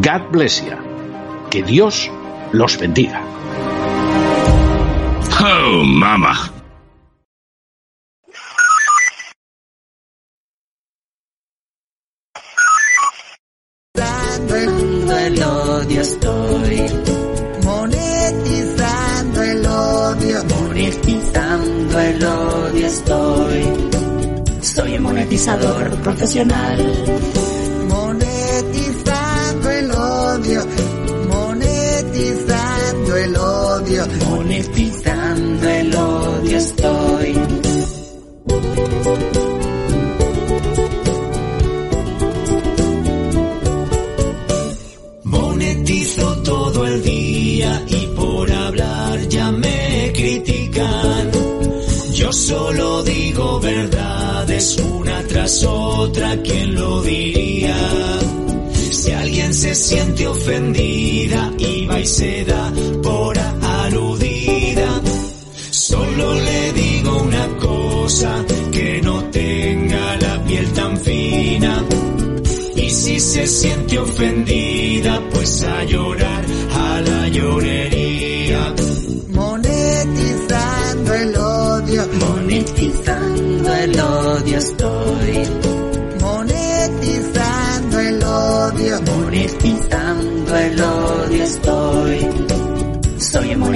God bless you. Que Dios los bendiga. Oh, mama. Monetizando el odio estoy. Monetizando el odio. Monetizando el odio estoy. Soy un monetizador profesional. Monetizando el odio. Monetizando el odio. Estoy. Monetizo todo el día y por hablar ya me critican. Yo solo digo verdades una tras otra, ¿quién lo diría? Si alguien se siente ofendida y va y se da por aludida, solo le digo una cosa, que no tenga la piel tan fina. Y si se siente ofendida, pues a llorar a la llorería.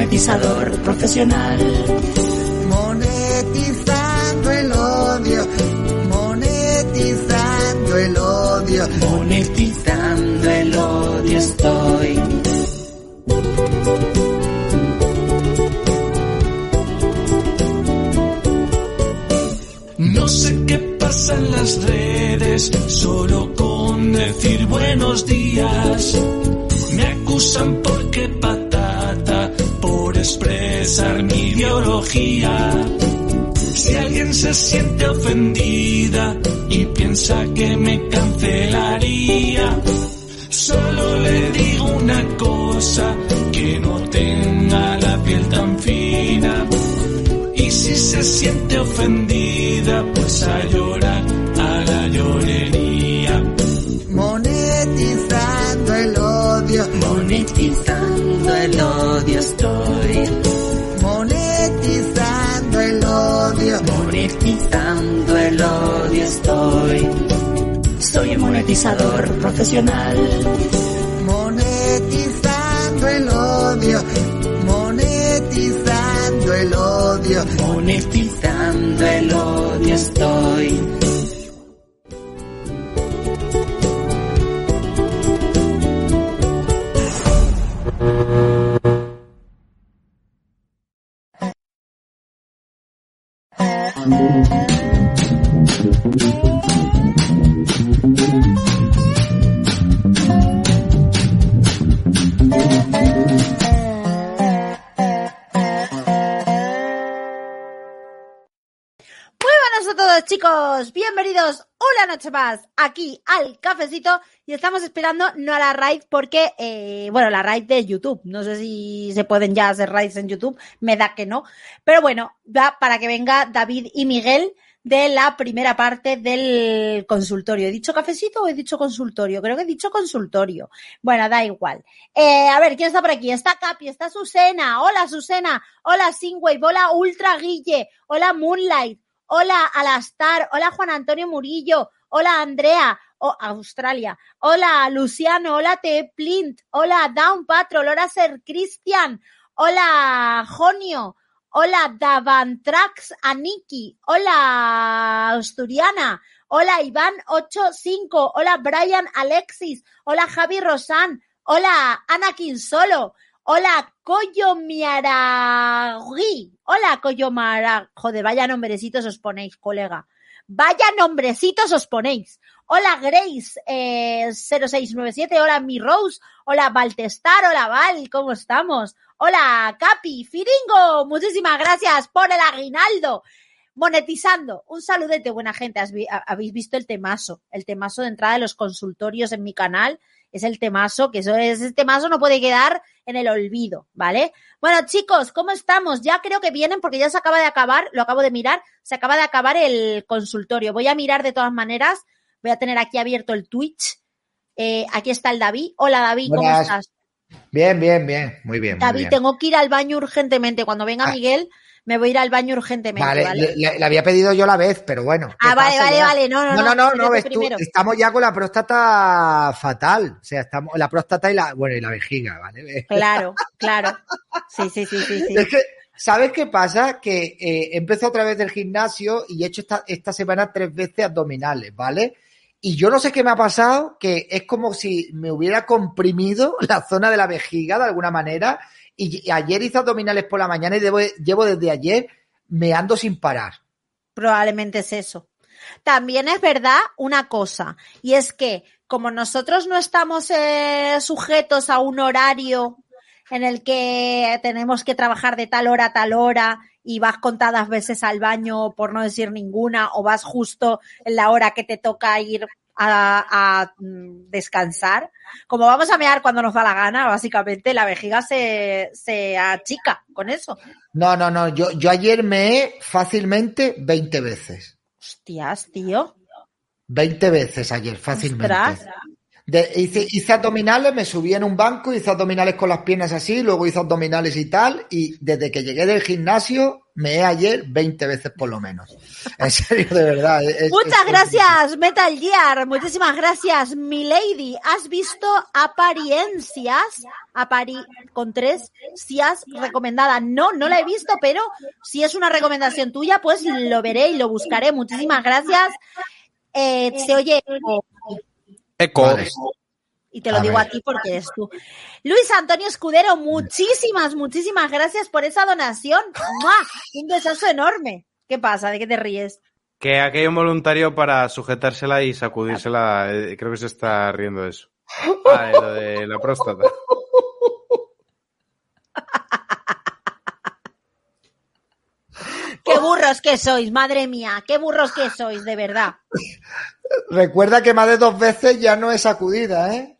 Monetizador profesional. Monetizando el odio. Monetizando el odio. Monetizando el odio estoy. No sé qué pasa en las redes, solo con decir buenos días. Me acusan porque mi. Si alguien se siente ofendida y piensa que me cancelaría, solo le digo una cosa, que no tenga la piel tan fina. Y si se siente ofendida, monetizador profesional. Monetizando el odio. Monetizando el odio. Monetizando el odio estoy. Bienvenidos una noche más aquí al cafecito y estamos esperando no a la raid porque, eh, bueno, la raid de YouTube, no sé si se pueden ya hacer raids en YouTube, me da que no, pero bueno, va para que venga David y Miguel de la primera parte del consultorio. ¿He dicho cafecito o he dicho consultorio? Creo que he dicho consultorio. Bueno, da igual. Eh, a ver, ¿quién está por aquí? Está Capi, está Susena. Hola, Susena. Hola, Singwave. Hola, Ultra Guille. Hola, Moonlight. Hola, Alastar. Hola, Juan Antonio Murillo. Hola, Andrea. Oh, Australia. Hola, Luciano. Hola, T. Plint. Hola, Down Patrol. Hola, Ser Cristian. Hola, Jonio. Hola, Davantrax Aniki. Hola, Asturiana. Hola, Iván 85. Hola, Brian Alexis. Hola, Javi Rosan. Hola, Anakin Solo. Hola, Coyo Miaragui. Hola, Coyo Mara. Joder, vaya nombrecitos os ponéis, colega. Vaya nombrecitos os ponéis. Hola, Grace eh, 0697. Hola, Mi Rose. Hola, Valtestar. Hola, Val. ¿Cómo estamos? Hola, Capi. Firingo. Muchísimas gracias por el aguinaldo. Monetizando. Un saludete, buena gente. Habéis visto el temazo. El temazo de entrada de los consultorios en mi canal. Es el temazo, que eso es, ese temazo no puede quedar en el olvido, ¿vale? Bueno, chicos, ¿cómo estamos? Ya creo que vienen porque ya se acaba de acabar, lo acabo de mirar, se acaba de acabar el consultorio. Voy a mirar de todas maneras, voy a tener aquí abierto el Twitch. Eh, aquí está el David. Hola David, ¿cómo Buenas. estás? Bien, bien, bien, muy bien. muy David, bien. tengo que ir al baño urgentemente. Cuando venga Ah. Miguel, me voy a ir al baño urgentemente, Vale, ¿vale? Le, le- había pedido yo la vez, pero bueno. ¿qué Ah, vale, vale, ya? vale. No, no, No, no. no, no, ves tú, estamos ya con la próstata fatal. O sea, estamos la próstata y la, bueno, y la vejiga, ¿vale? Claro, claro. Sí, sí, sí, sí, sí. Es que, ¿sabes qué pasa? Que eh, empecé otra vez del gimnasio y he hecho esta, esta semana tres veces abdominales, ¿vale? Y yo no sé qué me ha pasado, que es como si me hubiera comprimido la zona de la vejiga de alguna manera. Y, ayer hice abdominales por la mañana y llevo desde ayer meando sin parar. Probablemente es eso. También es verdad una cosa, y es que como nosotros no estamos eh, sujetos a un horario en el que tenemos que trabajar de tal hora a tal hora y vas contadas veces al baño, por no decir ninguna, o vas justo en la hora que te toca ir a, a, mm, descansar, como vamos a mear cuando nos da la gana, básicamente la vejiga se, se achica con eso. No, no, no. Yo, yo ayer me fácilmente 20 veces. Hostias, tío. 20 veces ayer, fácilmente. Ostras. De- hice, hice abdominales, me subí en un banco, hice abdominales con las piernas así, luego hice abdominales y tal, y desde que llegué del gimnasio, me he ayer 20 veces por lo menos. En serio, de verdad. es- Muchas es- gracias, Metal Gear. Muchísimas gracias, Milady. ¿Has visto apariencias? Apari con tres cias recomendada. No, no la he visto, pero si es una recomendación tuya, pues lo veré y lo buscaré. Muchísimas gracias. Eh, se oye eco, Eco. Vale. Y te lo A digo ver. a ti porque eres tú. Luis Antonio Escudero, muchísimas, muchísimas gracias por esa donación. ¡Mua! Un besazo enorme. ¿Qué pasa? ¿De qué te ríes? Que aquí hay un voluntario para sujetársela y sacudírsela. eh, Creo que se está riendo de eso. Ah, de lo de la próstata. ¡Qué burros que sois, madre mía! ¡Qué burros que sois, de verdad! Recuerda que más de dos veces ya no es sacudida, ¿eh?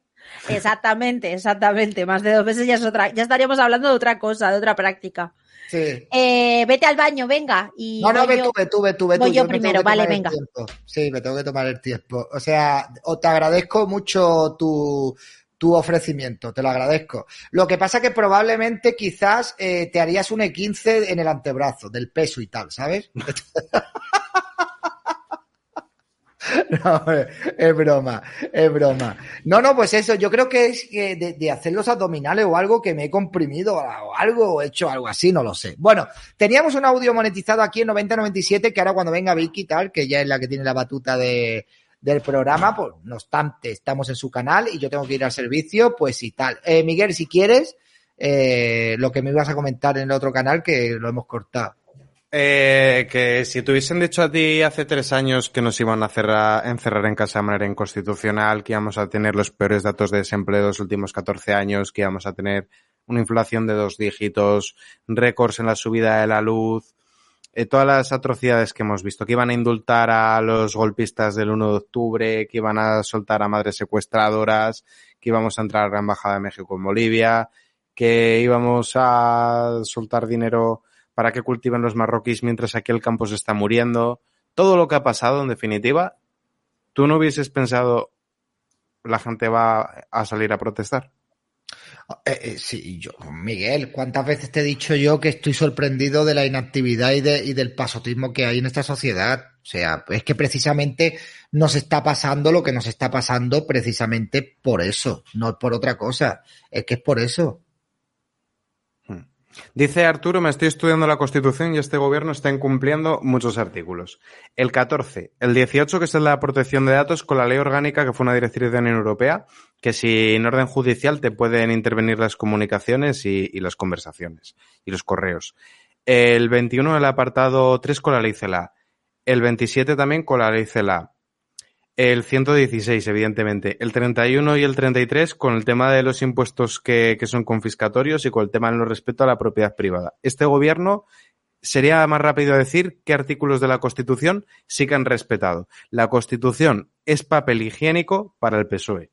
Exactamente, exactamente. Más de dos veces ya es otra, ya estaríamos hablando de otra cosa, de otra práctica. Sí. Eh, vete al baño, venga. Y No, no, ve yo- tú, ve tú, ve tú, voy yo primero, vale, venga. tiempo. Sí, me tengo que tomar el tiempo. O sea, o te agradezco mucho tu, tu ofrecimiento, te lo agradezco. Lo que pasa que probablemente quizás eh, te harías un E15 en el antebrazo, del peso y tal, ¿sabes? No, hombre, es broma, es broma. No, no, pues eso, yo creo que es de, de hacer los abdominales o algo que me he comprimido o algo, o he hecho algo así, no lo sé. Bueno, teníamos un audio monetizado aquí en 9097 que ahora cuando venga Vicky tal, que ya es la que tiene la batuta de, del programa, pues no obstante, estamos en su canal y yo tengo que ir al servicio, pues y tal. Eh, Miguel, si quieres, eh, lo que me ibas a comentar en el otro canal que lo hemos cortado. Eh, que si te hubiesen dicho a ti hace tres años que nos iban a cerrar, encerrar en casa de manera inconstitucional, que íbamos a tener los peores datos de desempleo de los últimos 14 años, que íbamos a tener una inflación de dos dígitos, récords en la subida de la luz, eh, todas las atrocidades que hemos visto, que iban a indultar a los golpistas del 1 de octubre, que iban a soltar a madres secuestradoras, que íbamos a entrar a la Embajada de México en Bolivia, que íbamos a soltar dinero para que cultiven los marroquíes mientras aquí el campo se está muriendo. Todo lo que ha pasado, en definitiva, ¿tú no hubieses pensado la gente va a salir a protestar? Eh, eh, sí, yo, Miguel, ¿cuántas veces te he dicho yo que estoy sorprendido de la inactividad y, y del pasotismo que hay en esta sociedad? O sea, es que precisamente nos está pasando lo que nos está pasando precisamente por eso, no por otra cosa. Es que es por eso. Dice Arturo, me estoy estudiando la Constitución y este gobierno está incumpliendo muchos artículos. El 14, el 18, que es la protección de datos, con la ley orgánica, que fue una directriz de la Unión Europea, que si en orden judicial te pueden intervenir las comunicaciones y, y las conversaciones y los correos. El 21, el apartado 3 con la ley CELA. El 27 también con la ley CELA. El 116, evidentemente. El 31 y el 33 con el tema de los impuestos que, que son confiscatorios y con el tema de no respeto a la propiedad privada. Este gobierno sería más rápido decir qué artículos de la Constitución sí que han respetado. La Constitución es papel higiénico para el PSOE.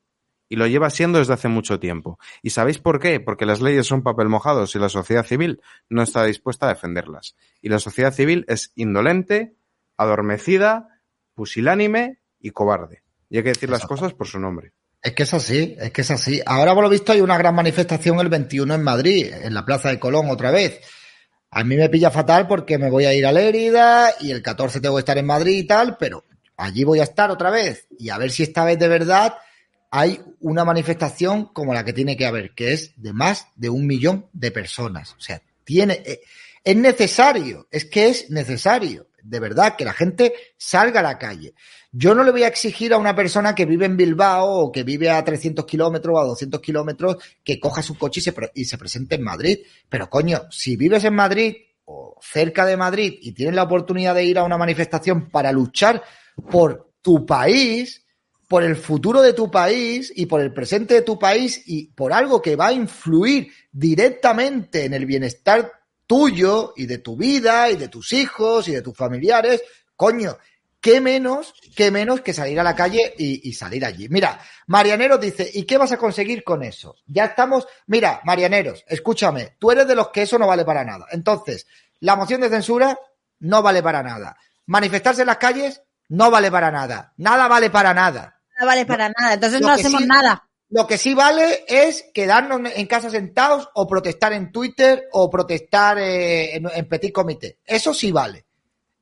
Y lo lleva siendo desde hace mucho tiempo. ¿Y sabéis por qué? Porque las leyes son papel mojados y la sociedad civil no está dispuesta a defenderlas. Y la sociedad civil es indolente, adormecida, pusilánime y cobarde. Y hay que decir las cosas por su nombre. Es que es así, es que es así. Ahora, por lo visto, hay una gran manifestación el 21 en Madrid, en la Plaza de Colón otra vez. A mí me pilla fatal porque me voy a ir a Lérida y el 14 tengo que estar en Madrid y tal, pero allí voy a estar otra vez. Y a ver si esta vez de verdad hay una manifestación como la que tiene que haber, que es de más de un millón de personas. O sea, tiene, eh, es necesario, es que es necesario, de verdad, que la gente salga a la calle. Yo no le voy a exigir a una persona que vive en Bilbao o que vive a 300 kilómetros o a 200 kilómetros que coja su coche y se, y se presente en Madrid. Pero coño, si vives en Madrid o cerca de Madrid y tienes la oportunidad de ir a una manifestación para luchar por tu país, por el futuro de tu país y por el presente de tu país y por algo que va a influir directamente en el bienestar tuyo y de tu vida y de tus hijos y de tus familiares, coño, qué menos, qué menos que salir a la calle y, y salir allí. Mira, Marianeros dice, ¿y qué vas a conseguir con eso? Ya estamos, mira, Marianeros, escúchame, tú eres de los que eso no vale para nada. Entonces, la moción de censura no vale para nada. Manifestarse en las calles no vale para nada. Nada vale para nada. No vale para nada. Entonces Lo no hacemos sí- nada. Lo que sí vale es quedarnos en casa sentados o protestar en Twitter o protestar eh, en, en Petit Comité. Eso sí vale.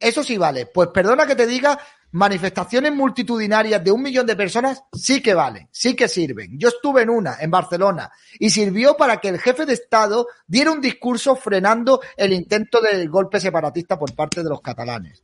Eso sí vale. Pues perdona que te diga, manifestaciones multitudinarias de un millón de personas sí que valen, sí que sirven. Yo estuve en una, en Barcelona, y sirvió para que el jefe de Estado diera un discurso frenando el intento del golpe separatista por parte de los catalanes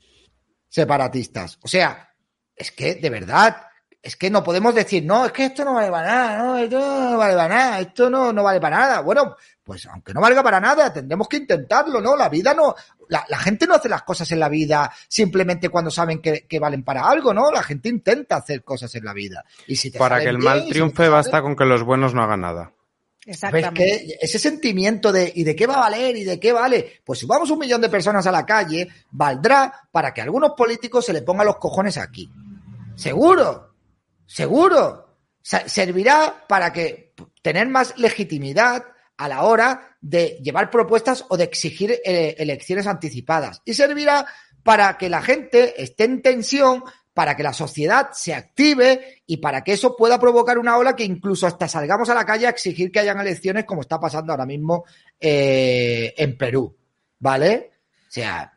separatistas. O sea, es que de verdad, es que no podemos decir, no, es que esto no vale para nada, no, esto no vale para nada, esto no, no vale para nada. Bueno, pues aunque no valga para nada, tendremos que intentarlo, ¿no? La vida no, la, la gente no hace las cosas en la vida simplemente cuando saben que, que valen para algo, ¿no? La gente intenta hacer cosas en la vida. Y si te Para que el bien, mal si triunfe basta con que los buenos no hagan nada. Exactamente. que ese sentimiento de ¿y de qué va a valer? ¿y de qué vale? Pues si vamos un millón de personas a la calle, valdrá para que a algunos políticos se le pongan los cojones aquí. Seguro, seguro. Servirá para que tener más legitimidad a la hora de llevar propuestas o de exigir eh, elecciones anticipadas. Y servirá para que la gente esté en tensión, para que la sociedad se active y para que eso pueda provocar una ola que incluso hasta salgamos a la calle a exigir que hayan elecciones como está pasando ahora mismo eh, en Perú. ¿Vale? O sea,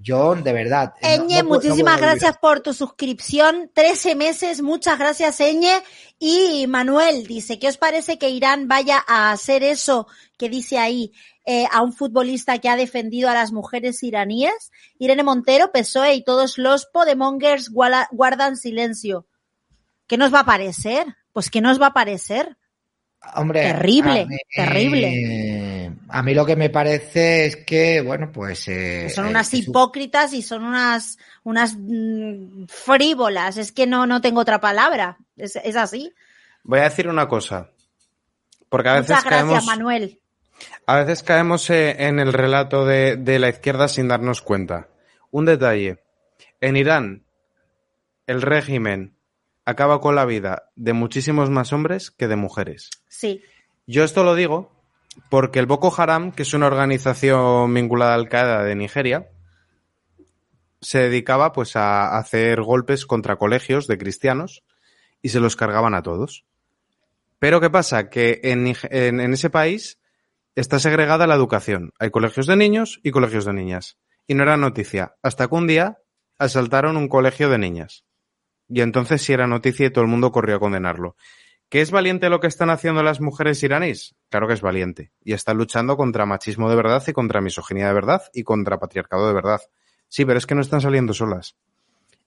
yo de verdad. no- Eñe, no puedo- no muchísimas gracias por tu suscripción. 13 meses, muchas gracias, Eñe. Y Manuel dice, ¿qué os parece que Irán vaya a hacer eso que dice ahí eh, a un futbolista que ha defendido a las mujeres iraníes? Irene Montero, PSOE y todos los podemongers guardan silencio. ¿Qué nos va a parecer? Pues ¿qué nos va a parecer? Hombre, Terrible, a terrible. A mí lo que me parece es que, bueno, pues. eh, son eh, unas hipócritas y son unas, unas mm, frívolas. Es que no, no tengo otra palabra. Es, es así. Voy a decir una cosa. Porque a veces Muchas gracias, caemos, Manuel. a veces caemos eh, en el relato de, de la izquierda sin darnos cuenta. Un detalle. En Irán, el régimen acaba con la vida de muchísimos más hombres que de mujeres. Sí. Yo esto lo digo porque el Boko Haram, que es una organización vinculada Al Qaeda de Nigeria, se dedicaba pues a hacer golpes contra colegios de cristianos y se los cargaban a todos. Pero ¿qué pasa? Que en- en ese país está segregada la educación. Hay colegios de niños y colegios de niñas. Y no era noticia. Hasta que un día asaltaron un colegio de niñas. Y entonces sí era noticia y todo el mundo corrió a condenarlo. ¿Qué es valiente lo que están haciendo las mujeres iraníes? Claro que es valiente. Y están luchando contra machismo de verdad y contra misoginia de verdad y contra patriarcado de verdad. Sí, pero es que no están saliendo solas.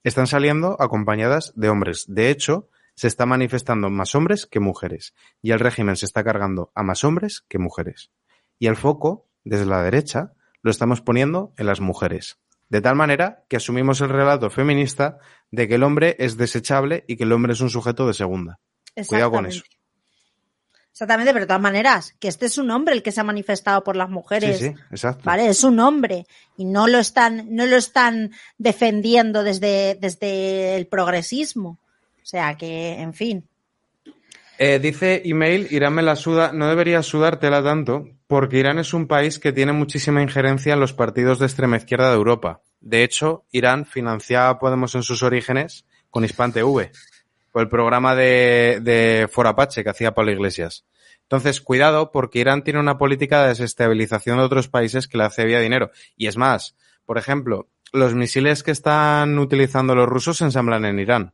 Están saliendo acompañadas de hombres. De hecho, se está manifestando más hombres que mujeres. Y el régimen se está cargando a más hombres que mujeres. Y el foco, desde la derecha, lo estamos poniendo en las mujeres. De tal manera que asumimos el relato feminista de que el hombre es desechable y que el hombre es un sujeto de segunda. Cuidado con eso. Exactamente, pero de todas maneras, que este es un hombre el que se ha manifestado por las mujeres. Sí, sí, exacto. Vale, es un hombre. Y no lo están, no lo están defendiendo desde, desde el progresismo. O sea que, en fin. Eh, dice email, Irán me la suda, no debería sudártela tanto, porque Irán es un país que tiene muchísima injerencia en los partidos de extrema izquierda de Europa. De hecho, Irán financiaba Podemos en sus orígenes con Hispan TV por el programa de, de For Apache que hacía Pablo Iglesias. Entonces, cuidado, porque Irán tiene una política de desestabilización de otros países que le hace vía dinero. Y es más, por ejemplo, los misiles que están utilizando los rusos se ensamblan en Irán.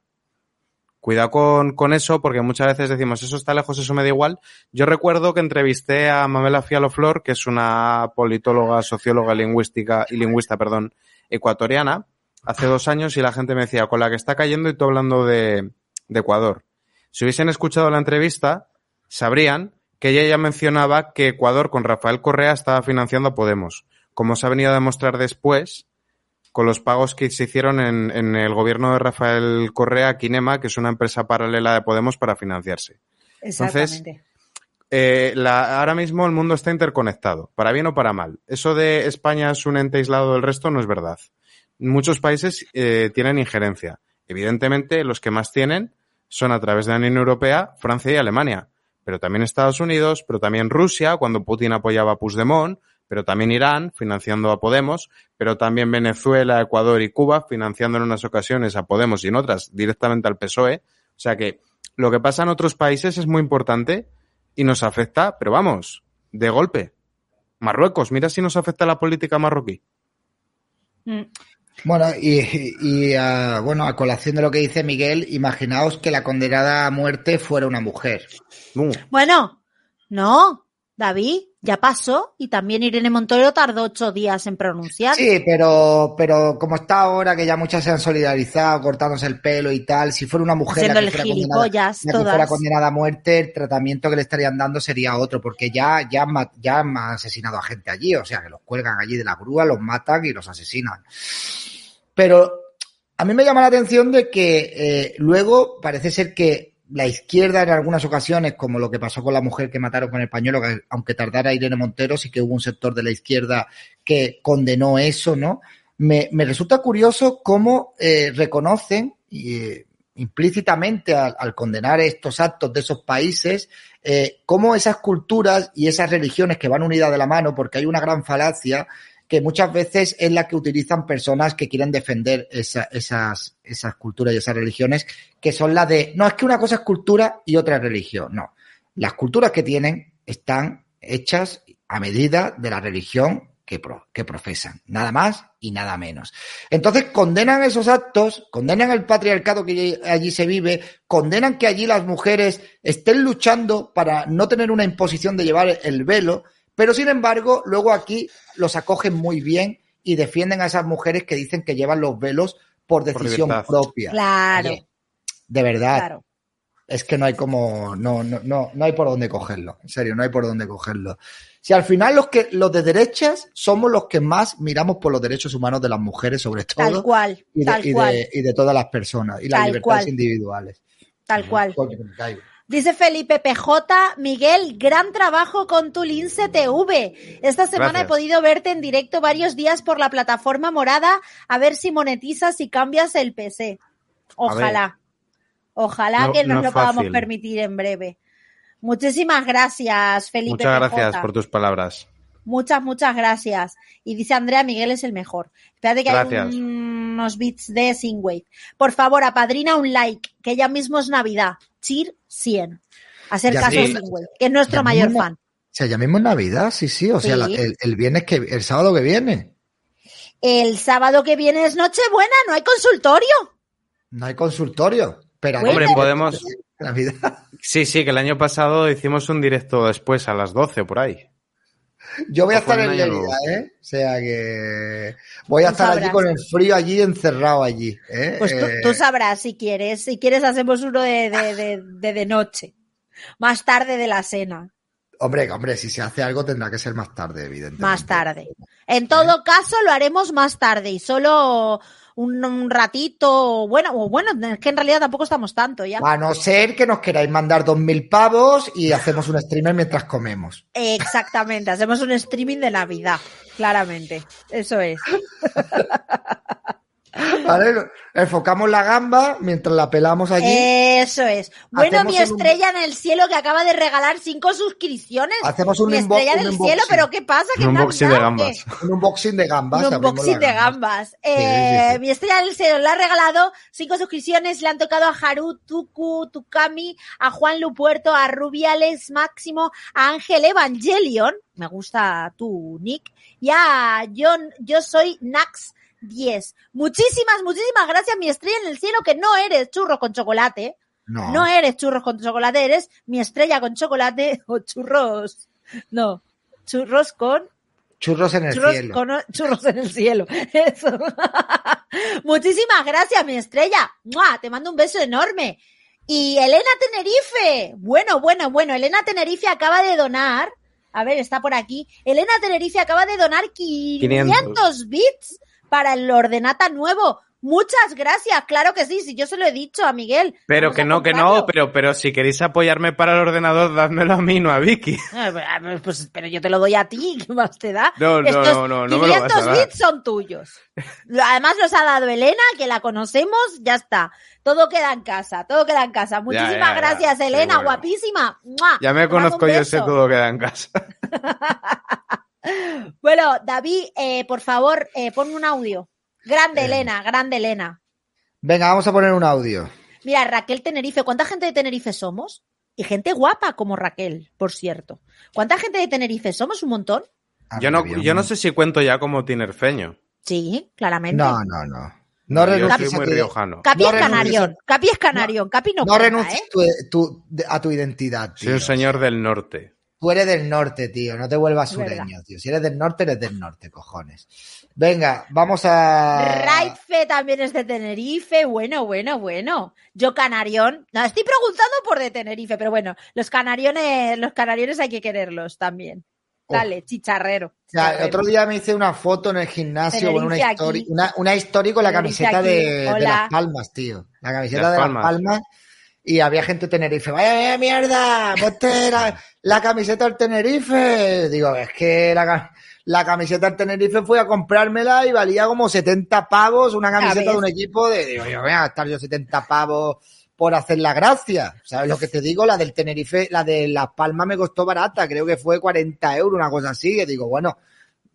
Cuidado con, con eso, porque muchas veces decimos, eso está lejos, eso me da igual. Yo recuerdo que entrevisté a Mamela Fialoflor, que es una politóloga, socióloga lingüística y lingüista, perdón, ecuatoriana, hace dos años y la gente me decía, con la que está cayendo y tú hablando de, de Ecuador. Si hubiesen escuchado la entrevista, sabrían que ella ya mencionaba que Ecuador con Rafael Correa estaba financiando a Podemos, como se ha venido a demostrar después con los pagos que se hicieron en, en el gobierno de Rafael Correa a Kinema, que es una empresa paralela de Podemos para financiarse. Entonces, eh, la, ahora mismo el mundo está interconectado, para bien o para mal. Eso de España es un ente aislado del resto no es verdad. Muchos países eh, tienen injerencia. Evidentemente, los que más tienen son a través de la Unión Europea, Francia y Alemania. Pero también Estados Unidos, pero también Rusia, cuando Putin apoyaba a Puigdemont, pero también Irán, financiando a Podemos, pero también Venezuela, Ecuador y Cuba, financiando en unas ocasiones a Podemos y en otras directamente al PSOE. O sea que lo que pasa en otros países es muy importante y nos afecta, pero vamos, de golpe. Marruecos, mira si nos afecta la política marroquí. Bueno, y, y uh, bueno, a colación de lo que dice Miguel, imaginaos que la condenada a muerte fuera una mujer. Uh. Bueno, no, David, ya pasó y también Irene Montero tardó ocho días en pronunciar. Sí, pero, pero como está ahora, que ya muchas se han solidarizado, cortándose el pelo y tal, si fuera una mujer la que, fuera condenada, la que fuera condenada, a muerte, el tratamiento que le estarían dando sería otro, porque ya, ya, ya han asesinado a gente allí, o sea, que los cuelgan allí de la grúa, los matan y los asesinan. Pero a mí me llama la atención de que eh, luego parece ser que la izquierda en algunas ocasiones, como lo que pasó con la mujer que mataron con el pañuelo, que aunque tardara Irene Montero, sí que hubo un sector de la izquierda que condenó eso, ¿no? Me, me resulta curioso cómo eh, reconocen eh, implícitamente al, al, condenar estos actos de esos países, eh, cómo esas culturas y esas religiones que van unidas de la mano, porque hay una gran falacia que muchas veces es la que utilizan personas que quieren defender esa, esas, esas culturas y esas religiones, que son las de, no, es que una cosa es cultura y otra es religión. No, las culturas que tienen están hechas a medida de la religión que, pro, que profesan, nada más y nada menos. Entonces condenan esos actos, condenan el patriarcado que allí se vive, condenan que allí las mujeres estén luchando para no tener una imposición de llevar el velo, pero sin embargo, luego aquí los acogen muy bien y defienden a esas mujeres que dicen que llevan los velos por decisión por propia. Claro. Oye, de verdad. Claro. Es que no hay como, no, no, no, no hay por dónde cogerlo. En serio, no hay por dónde cogerlo. Si al final los que, los de derechas somos los que más miramos por los derechos humanos de las mujeres, sobre todo. Tal cual. Y de, tal y cual. de, y de todas las personas. Y las Tal libertades cual. individuales. Tal cual. Me caigo. Dice Felipe PJ, Miguel, gran trabajo con tu Lince TV. Esta semana Gracias. he podido verte en directo varios días por la plataforma morada, a ver si monetizas y cambias el PC. Ojalá. Ojalá No- que nos no lo podamos permitir en breve. Muchísimas gracias, Felipe Muchas PJ. gracias por tus palabras. Muchas, muchas gracias. Y dice Andrea, Miguel es el mejor. Espérate que Gracias. hay un- unos bits de Singwave. Por favor, apadrina un like, que ya mismo es Navidad. Cheer 100. Hacer Ya caso a Singwave, que es nuestro ya mayor mismo- fan. O sea, ya mismo es Navidad, sí, sí. O sea, Sí. la- el, el viernes que, el sábado que viene. El sábado que viene es Nochebuena, no hay consultorio. No hay consultorio. Pero. Hombre, podemos, Navidad. Sí, sí, que el año pasado hicimos un directo después a las 12 por ahí. Yo voy a fue estar en Lérida, ¿eh? O sea que voy a estar allí con el frío allí, encerrado allí. ¿eh? Pues tú, Eh, tú sabrás si quieres. Si quieres, hacemos uno de, de, de, de, de noche. Más tarde de la cena. Hombre, hombre, si se hace algo tendrá que ser más tarde, evidentemente. Más tarde. En todo caso, lo haremos más tarde y solo un, un ratito. Bueno, o bueno, es que en realidad tampoco estamos tanto ya. A no ser que nos queráis mandar dos mil pavos y hacemos un streamer mientras comemos. Exactamente, hacemos un streaming de Navidad, claramente. Eso es. ¿Vale? Enfocamos la gamba mientras la pelamos allí. Eso es. Bueno, Hacemos mi un- estrella en el cielo que acaba de regalar cinco suscripciones. Hacemos un mi estrella en un el unboxing. cielo, pero ¿qué pasa? ¿Qué Un unboxing de gambas. Un unboxing de gambas. Un unboxing de gamba. gambas. sí, Eh, sí. Mi estrella del cielo le ha regalado cinco suscripciones, le han tocado a Haru, Tuku, Tukami, a Juan Lupuerto, a Rubiales Máximo, a Ángel Evangelion, me gusta tu nick, y a John, yo soy Nax 10. Muchísimas, muchísimas gracias, mi estrella en el cielo, que no eres churros con chocolate, No. no eres churros con chocolate, eres mi estrella con chocolate o churros, no, churros con Churros en el churros, cielo. con- churros en el cielo. Eso. Muchísimas gracias, mi estrella. ¡Mua! Te mando un beso enorme. Y Elena Tenerife. Bueno, bueno, bueno. Elena Tenerife acaba de donar. A ver, está por aquí. Elena Tenerife acaba de donar 500, bits para el ordenata nuevo. Muchas gracias, claro que sí, si yo se lo he dicho a Miguel. Pero que no, que no, pero, pero si queréis apoyarme para el ordenador, dádmelo a mí, no a Vicky. Ah, Pues, pues, pero yo te lo doy a ti, ¿qué más te da? No, no, Estos no, no, no me lo vas a 500 dar. bits son tuyos. Además los ha dado Elena, que la conocemos, ya está. Todo queda en casa, todo queda en casa. Muchísimas ya, ya. gracias, Elena, bueno. guapísima. ¡Mua! Ya me conozco, yo sé todo queda en casa. Bueno, David, eh, por favor, eh, ponme un audio. Grande Eh. Elena, grande Elena. Venga, vamos a poner un audio. Mira, Raquel Tenerife, ¿cuánta gente de Tenerife somos? Y gente guapa como Raquel, por cierto. ¿Cuánta gente de Tenerife somos? ¿Un montón? Ah, Yo no, yo no sé si cuento ya como tinerfeño. Sí, claramente. No, no, no. No yo renuncies soy a muy tu- riojano. Capi es canarión, Capi es canarión, Capi no, No renuncies ¿eh? tu- tu- de- a tu identidad, Soy un señor del norte. Tú eres del norte, tío. No te vuelvas verdad. sureño, tío. Si eres del norte, eres del norte, cojones. Venga, vamos a. Raife también es de Tenerife. Bueno, bueno, bueno. Yo canarión. No, estoy preguntando por de Tenerife, pero bueno, los canariones, los canariones hay que quererlos también. Dale, chicharrero. Oh. O sea, el chicharrero. otro día me hice una foto en el gimnasio con una historia, una, una historia con la Tenerife camiseta de. Las Palmas, tío. La camiseta Las de Palmas. Las Palmas. Y había gente de Tenerife. Vaya, vaya mierda, ponte la, la camiseta del Tenerife. Digo, es que la, la camiseta del Tenerife fui a comprármela y valía como 70 pavos una camiseta de un equipo de, digo, yo voy a gastar yo 70 pavos por hacer la gracia. ¿Sabes lo que te digo? La del Tenerife, la de Las Palmas me costó barata, creo que fue 40 euros, una cosa así, que digo, bueno,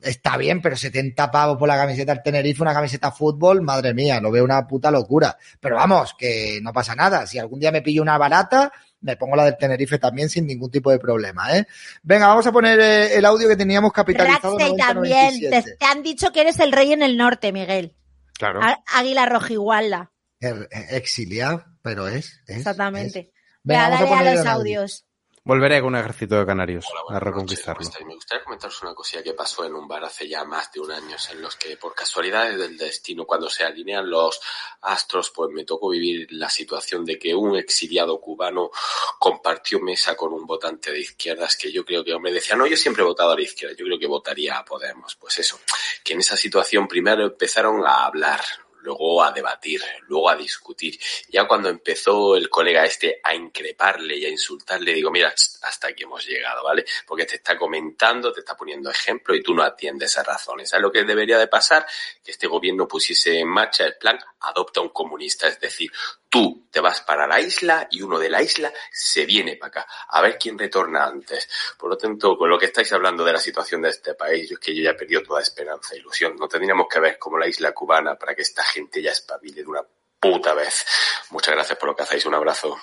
está bien, pero 70 pavos por la camiseta del Tenerife, una camiseta fútbol, madre mía, lo veo una puta locura. Pero vamos, que no pasa nada. Si algún día me pillo una barata, me pongo la del Tenerife también sin ningún tipo de problema, ¿eh? Venga, vamos a poner eh, el audio que teníamos capitalizado. Raxey también. Te, 90-97. te han dicho que eres el rey en el norte, Miguel. Claro. Águila rojigualda. Er- Exiliado, pero es. es, Exactamente. es. Venga, Venga, vamos a dale a, poner los el audio. audios. Volveré con un ejército de canarios Hola, a buenas noches, ¿cómo reconquistarlo. estáis? Me gustaría comentaros una cosilla que pasó en un bar hace ya más de un año, en los que por casualidades del destino, cuando se alinean los astros, pues me tocó vivir la situación de que un exiliado cubano compartió mesa con un votante de izquierdas que yo creo que, hombre, decía, no, yo siempre he votado a la izquierda, yo creo que votaría a Podemos. Pues eso, que en esa situación primero empezaron a hablar, luego a debatir, luego a discutir. Ya cuando empezó el colega este a increparle y a insultarle, digo, mira, hasta aquí hemos llegado, ¿vale? Porque te está comentando, te está poniendo ejemplo y tú no atiendes a razones. ¿Sabes lo que debería de pasar? Que este gobierno pusiese en marcha el plan adopta un comunista, es decir, tú te vas para la isla y uno de la isla se viene para acá, a ver quién retorna antes. Por lo tanto, con lo que estáis hablando de la situación de este país, yo es que yo ya he perdido toda esperanza e ilusión. No tendríamos que ver como la isla cubana para que esta gente ya espabile de una puta vez. Muchas gracias por lo que hacéis. Un abrazo.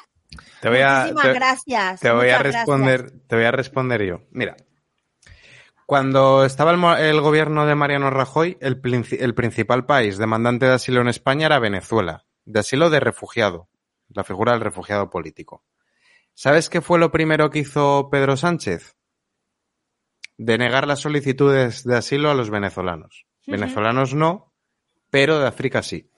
Te voy a, Muchísimas te- gracias. Te voy a responder, te voy a responder yo. Mira, cuando estaba el, gobierno de Mariano Rajoy, el principal país demandante de asilo en España era Venezuela, de asilo de refugiado, la figura del refugiado político. ¿Sabes qué fue lo primero que hizo Pedro Sánchez? Denegar las solicitudes de asilo a los venezolanos. Venezolanos no, pero de África sí.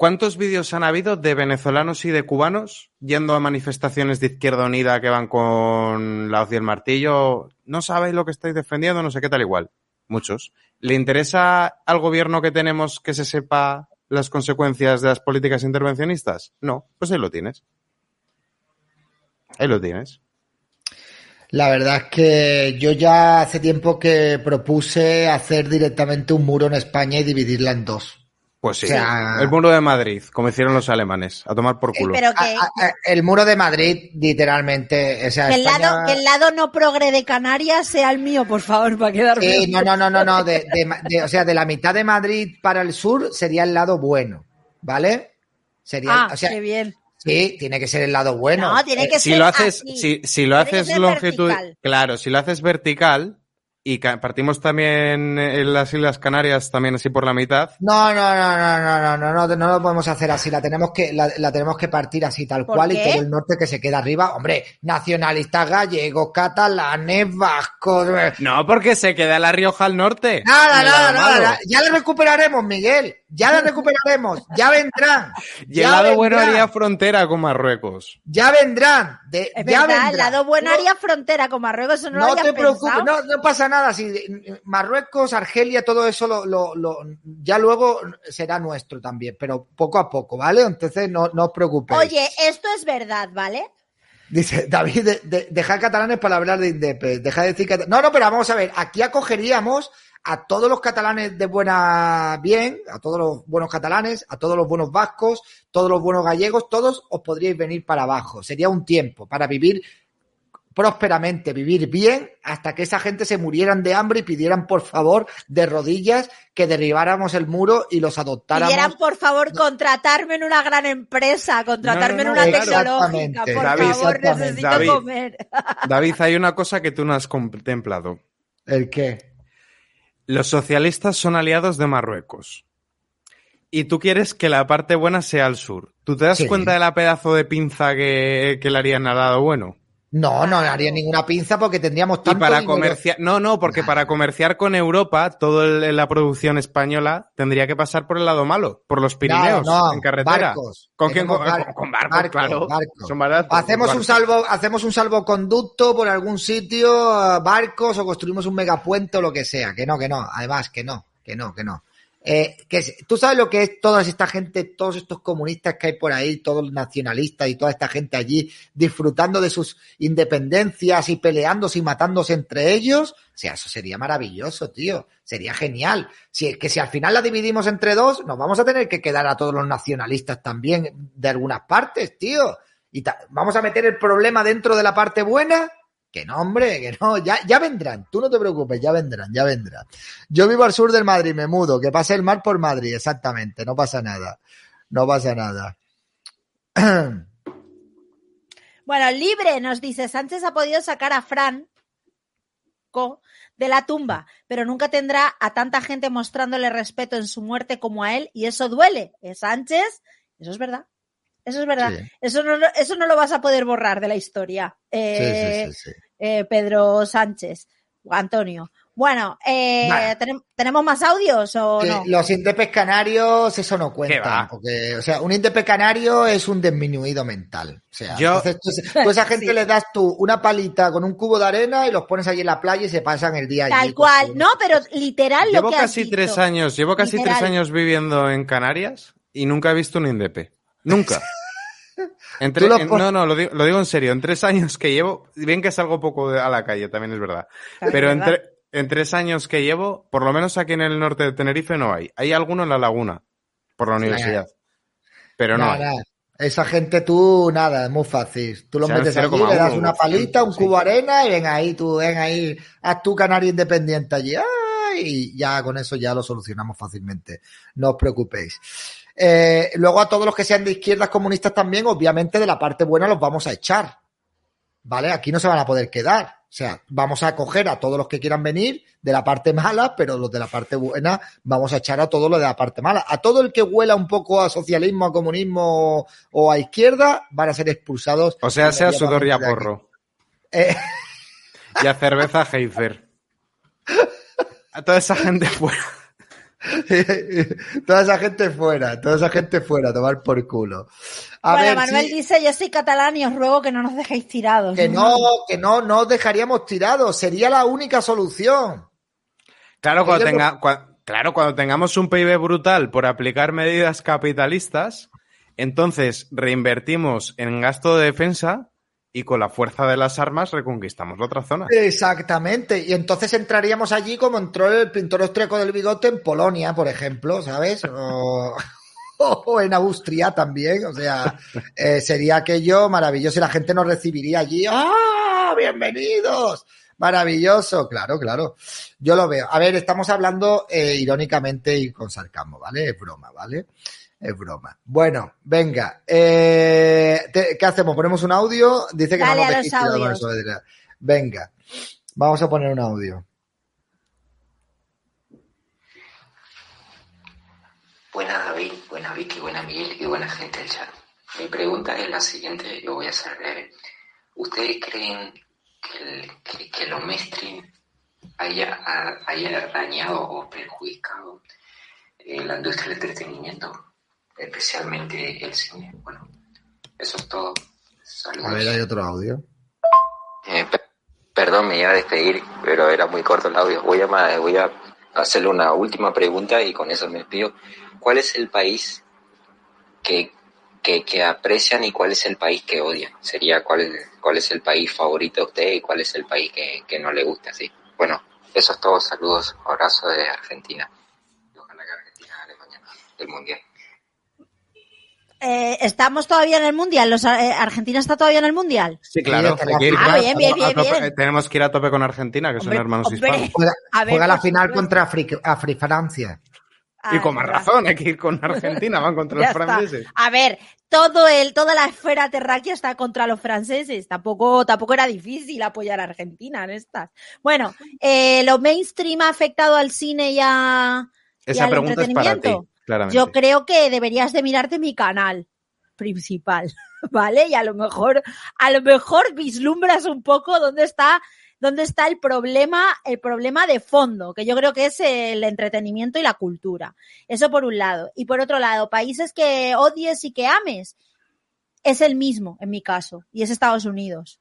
¿Cuántos vídeos han habido de venezolanos y de cubanos yendo a manifestaciones de Izquierda Unida que van con la hoz y el martillo? No sabéis lo que estáis defendiendo, no sé qué tal igual. Muchos. ¿Le interesa al gobierno que tenemos que se sepa las consecuencias de las políticas intervencionistas? No, pues ahí lo tienes. Ahí lo tienes. La verdad es que yo ya hace tiempo que propuse hacer directamente un muro en España y dividirla en dos. Pues sí. O sea- el muro de Madrid, como hicieron los alemanes, a tomar por culo. Pero que, A- a- a- el muro de Madrid, literalmente, o sea, que el España- lado, que el lado no progre de Canarias sea el mío, por favor, para quedarme. Sí, no, no, no, no, no, de, de- de- o sea, de la mitad de Madrid para el sur sería el lado bueno, ¿vale? Sería, Ah, o sea, qué bien. sí, tiene que ser el lado bueno. No, tiene Eh, que si ser lo haces, así. si, si lo Tiene que haces longitud, vertical. claro, si lo haces vertical y partimos también en las Islas Canarias también así por la mitad. No, no, no, no, no, no, no, no, lo podemos hacer así. La tenemos que, la, la tenemos que partir así tal cual qué? y todo el norte que se queda arriba. Hombre, nacionalistas gallegos, catalanes, vascos. Eh. No, porque se queda La Rioja al norte. Nada, nada, nada. nada. Ya la recuperaremos, Miguel. Ya la recuperaremos. Ya vendrán. Y el Ya lado bueno haría frontera con Marruecos. Ya vendrán. De, Es ya verdad, el lado bueno No- haría frontera con Marruecos, eso no, lo No te preocupes, no, no pasa nada. Si Marruecos, Argelia, todo eso lo, lo- lo- ya luego será nuestro también, pero poco a poco, ¿vale? Entonces no, no os preocupéis. Oye, esto es verdad, ¿vale? Dice David, de, de- dejar catalanes para hablar de Indepe. Deja de decir cata- No, no, pero vamos a ver. Aquí acogeríamos a todos los catalanes de buena bien, a todos los buenos catalanes, a todos los buenos vascos, todos los buenos gallegos, todos os podríais venir para abajo. Sería un tiempo para vivir prósperamente, vivir bien, hasta que esa gente se murieran de hambre y pidieran por favor de rodillas que derribáramos el muro y los adoptáramos. Pidieran, por favor, contratarme en una gran empresa, contratarme No, no, en una tecnológica, por David, favor, necesito David. comer. David, hay una cosa que tú no has contemplado. ¿El qué? Los socialistas son aliados de Marruecos. Y tú quieres que la parte buena sea al sur. ¿Tú te das Sí. cuenta de la pedazo de pinza que, que le harían al lado bueno? No, no haría ninguna pinza porque tendríamos Y tanto para dinero. comerciar, no, no, porque para comerciar con Europa, toda la producción española tendría que pasar por el lado malo, por los Pirineos, No, no, en carretera. barcos. ¿Con quién? Con, bar- con- barcos, barcos, claro. barcos. Son baratos. Hacemos un barcos. salvo, hacemos un salvoconducto por algún sitio, eh, barcos o construimos un megapuente o lo que sea. Que no, que no. Además, que no, que no, que no. Eh, que tú sabes lo que es toda esta gente, todos estos comunistas que hay por ahí, todos los nacionalistas y toda esta gente allí disfrutando de sus independencias y peleándose y matándose entre ellos. O sea, eso sería maravilloso, tío. Sería genial. Si es que si al final la dividimos entre dos, nos vamos a tener que quedar a todos los nacionalistas también de algunas partes, tío. Y vamos a meter el problema dentro de la parte buena. Que no, hombre, que no, ya, ya vendrán, tú no te preocupes, ya vendrán, ya vendrán. Yo vivo al sur del Madrid, me mudo, que pase el mar por Madrid, exactamente, no pasa nada, no pasa nada. Bueno, libre nos dice, Sánchez ha podido sacar a Fran Co de la tumba, pero nunca tendrá a tanta gente mostrándole respeto en su muerte como a él, y eso duele. ¿Eh, Sánchez? Eso es verdad. Eso es verdad. Sí. Eso, no, lo- eso no lo vas a poder borrar de la historia, eh, Sí, sí, sí, sí. eh, Pedro Sánchez o Antonio. Bueno, eh, Vale. ¿tenem- ¿tenemos más audios o Que no? Los indepes canarios, eso no ¿Qué cuenta. Porque, o sea, un indepe canario es un disminuido mental. O sea, Yo- entonces tú, tú a esa gente Sí. le das tú una palita con un cubo de arena y los pones allí en la playa y se pasan el día allí. Tal cual. No, pero literal lo Llevo has casi dicho. tres años, llevo casi Literal. tres años viviendo en Canarias y nunca he visto un Indepe. Nunca. En- pon- no, no, lo digo, lo digo en serio. En tres años que llevo, bien que salgo poco a la calle, también es verdad. Pero en, verdad. tre- en tres años que llevo, por lo menos aquí en el norte de Tenerife no hay. Hay alguno en la laguna, por la universidad. Pero no. Nada, hay. Esa gente tú, nada, es muy fácil. Tú los O sea, metes allí, 0,1, le das una palita, un cubo arena y ven ahí, tú, ven ahí, haz tu canario independiente allí. ¡ay! Y ya con eso ya lo solucionamos fácilmente. No os preocupéis. Eh, luego a todos los que sean de izquierdas comunistas también, obviamente de la parte buena los vamos a echar. ¿Vale? Aquí no se van a poder quedar. O sea, vamos a coger a todos los que quieran venir de la parte mala, pero los de la parte buena vamos a echar a todo lo de la parte mala. A todo el que huela un poco a socialismo, a comunismo o a izquierda van a ser expulsados. O sea, sea sudor y a porro. Eh, Y a cerveza Heifer. A toda esa gente fuera. toda esa gente fuera, toda esa gente fuera, a tomar por culo. A bueno, ver, Manuel dice, yo soy catalán y os ruego que no nos dejéis tirados. que no, que no, no os dejaríamos tirados. Sería la única solución. Claro, cuando, tenga, claro, cuando tengamos un PIB brutal por aplicar medidas capitalistas, entonces reinvertimos en gasto de defensa y con la fuerza de las armas reconquistamos la otra zona. Exactamente. Y entonces entraríamos allí como entró el pintor austríaco del bigote en Polonia, por ejemplo, ¿sabes? O, o en Austria también. O sea, eh, sería aquello maravilloso y la gente nos recibiría allí. ¡Ah! ¡Bienvenidos! Maravilloso, claro, claro. Yo lo veo. A ver, estamos hablando eh, irónicamente y con sarcasmo, ¿vale? Es broma, ¿vale? Es broma. Bueno, venga. Eh, te- ¿Qué hacemos? ¿Ponemos un audio? Dice que Dale no nos a los audios. Venga. Vamos a poner un audio. Buenas David, buenas Vicky, buenas Miguel y buena gente del chat. Mi pregunta es la siguiente, yo voy a ser breve. ¿Ustedes creen que, el- que, que lo mainstream haya, ha- haya dañado o perjudicado eh, la industria del entretenimiento, especialmente el cine? Bueno, eso es todo. Saludos. A ver, hay otro audio. Eh, per- perdón, me iba a despedir, pero era muy corto el audio. Voy a, ma- voy a hacerle una última pregunta y con eso me despido. ¿Cuál es el país que, que, que aprecian y cuál es el país que odian? Sería cuál, cuál es el país favorito de usted y cuál es el país que, que no le gusta, sí. Bueno, eso es todo. Saludos, abrazo de Argentina. Y Ojalá que Argentina gane mañana el mundial. Eh, ¿Estamos todavía en el Mundial? ¿Los, eh, ¿Argentina está todavía en el Mundial? Sí, claro. Ah, a- bien, bien, a bien, tope- bien. Tenemos que ir a tope con Argentina, que son Hombre, hermanos hombre. hispanos. Juega, A ver, juega la final contra Afri- Afri-Francia. Y Ah, con más razón, hay que ir con Argentina, van contra los está. franceses. A ver, todo el, toda la esfera terráquea está contra los franceses. Tampoco, tampoco era difícil apoyar a Argentina en estas. Bueno, eh, ¿lo mainstream ha afectado al cine y, a, y Esa al pregunta es para ti, claramente. Yo creo que deberías de mirarte mi canal principal, ¿vale? Y a lo mejor, a lo mejor vislumbras un poco dónde está, dónde está el problema, el problema de fondo, que yo creo que es el entretenimiento y la cultura. Eso por un lado. Y por otro lado, países que odies y que ames, es el mismo en mi caso, y es Estados Unidos.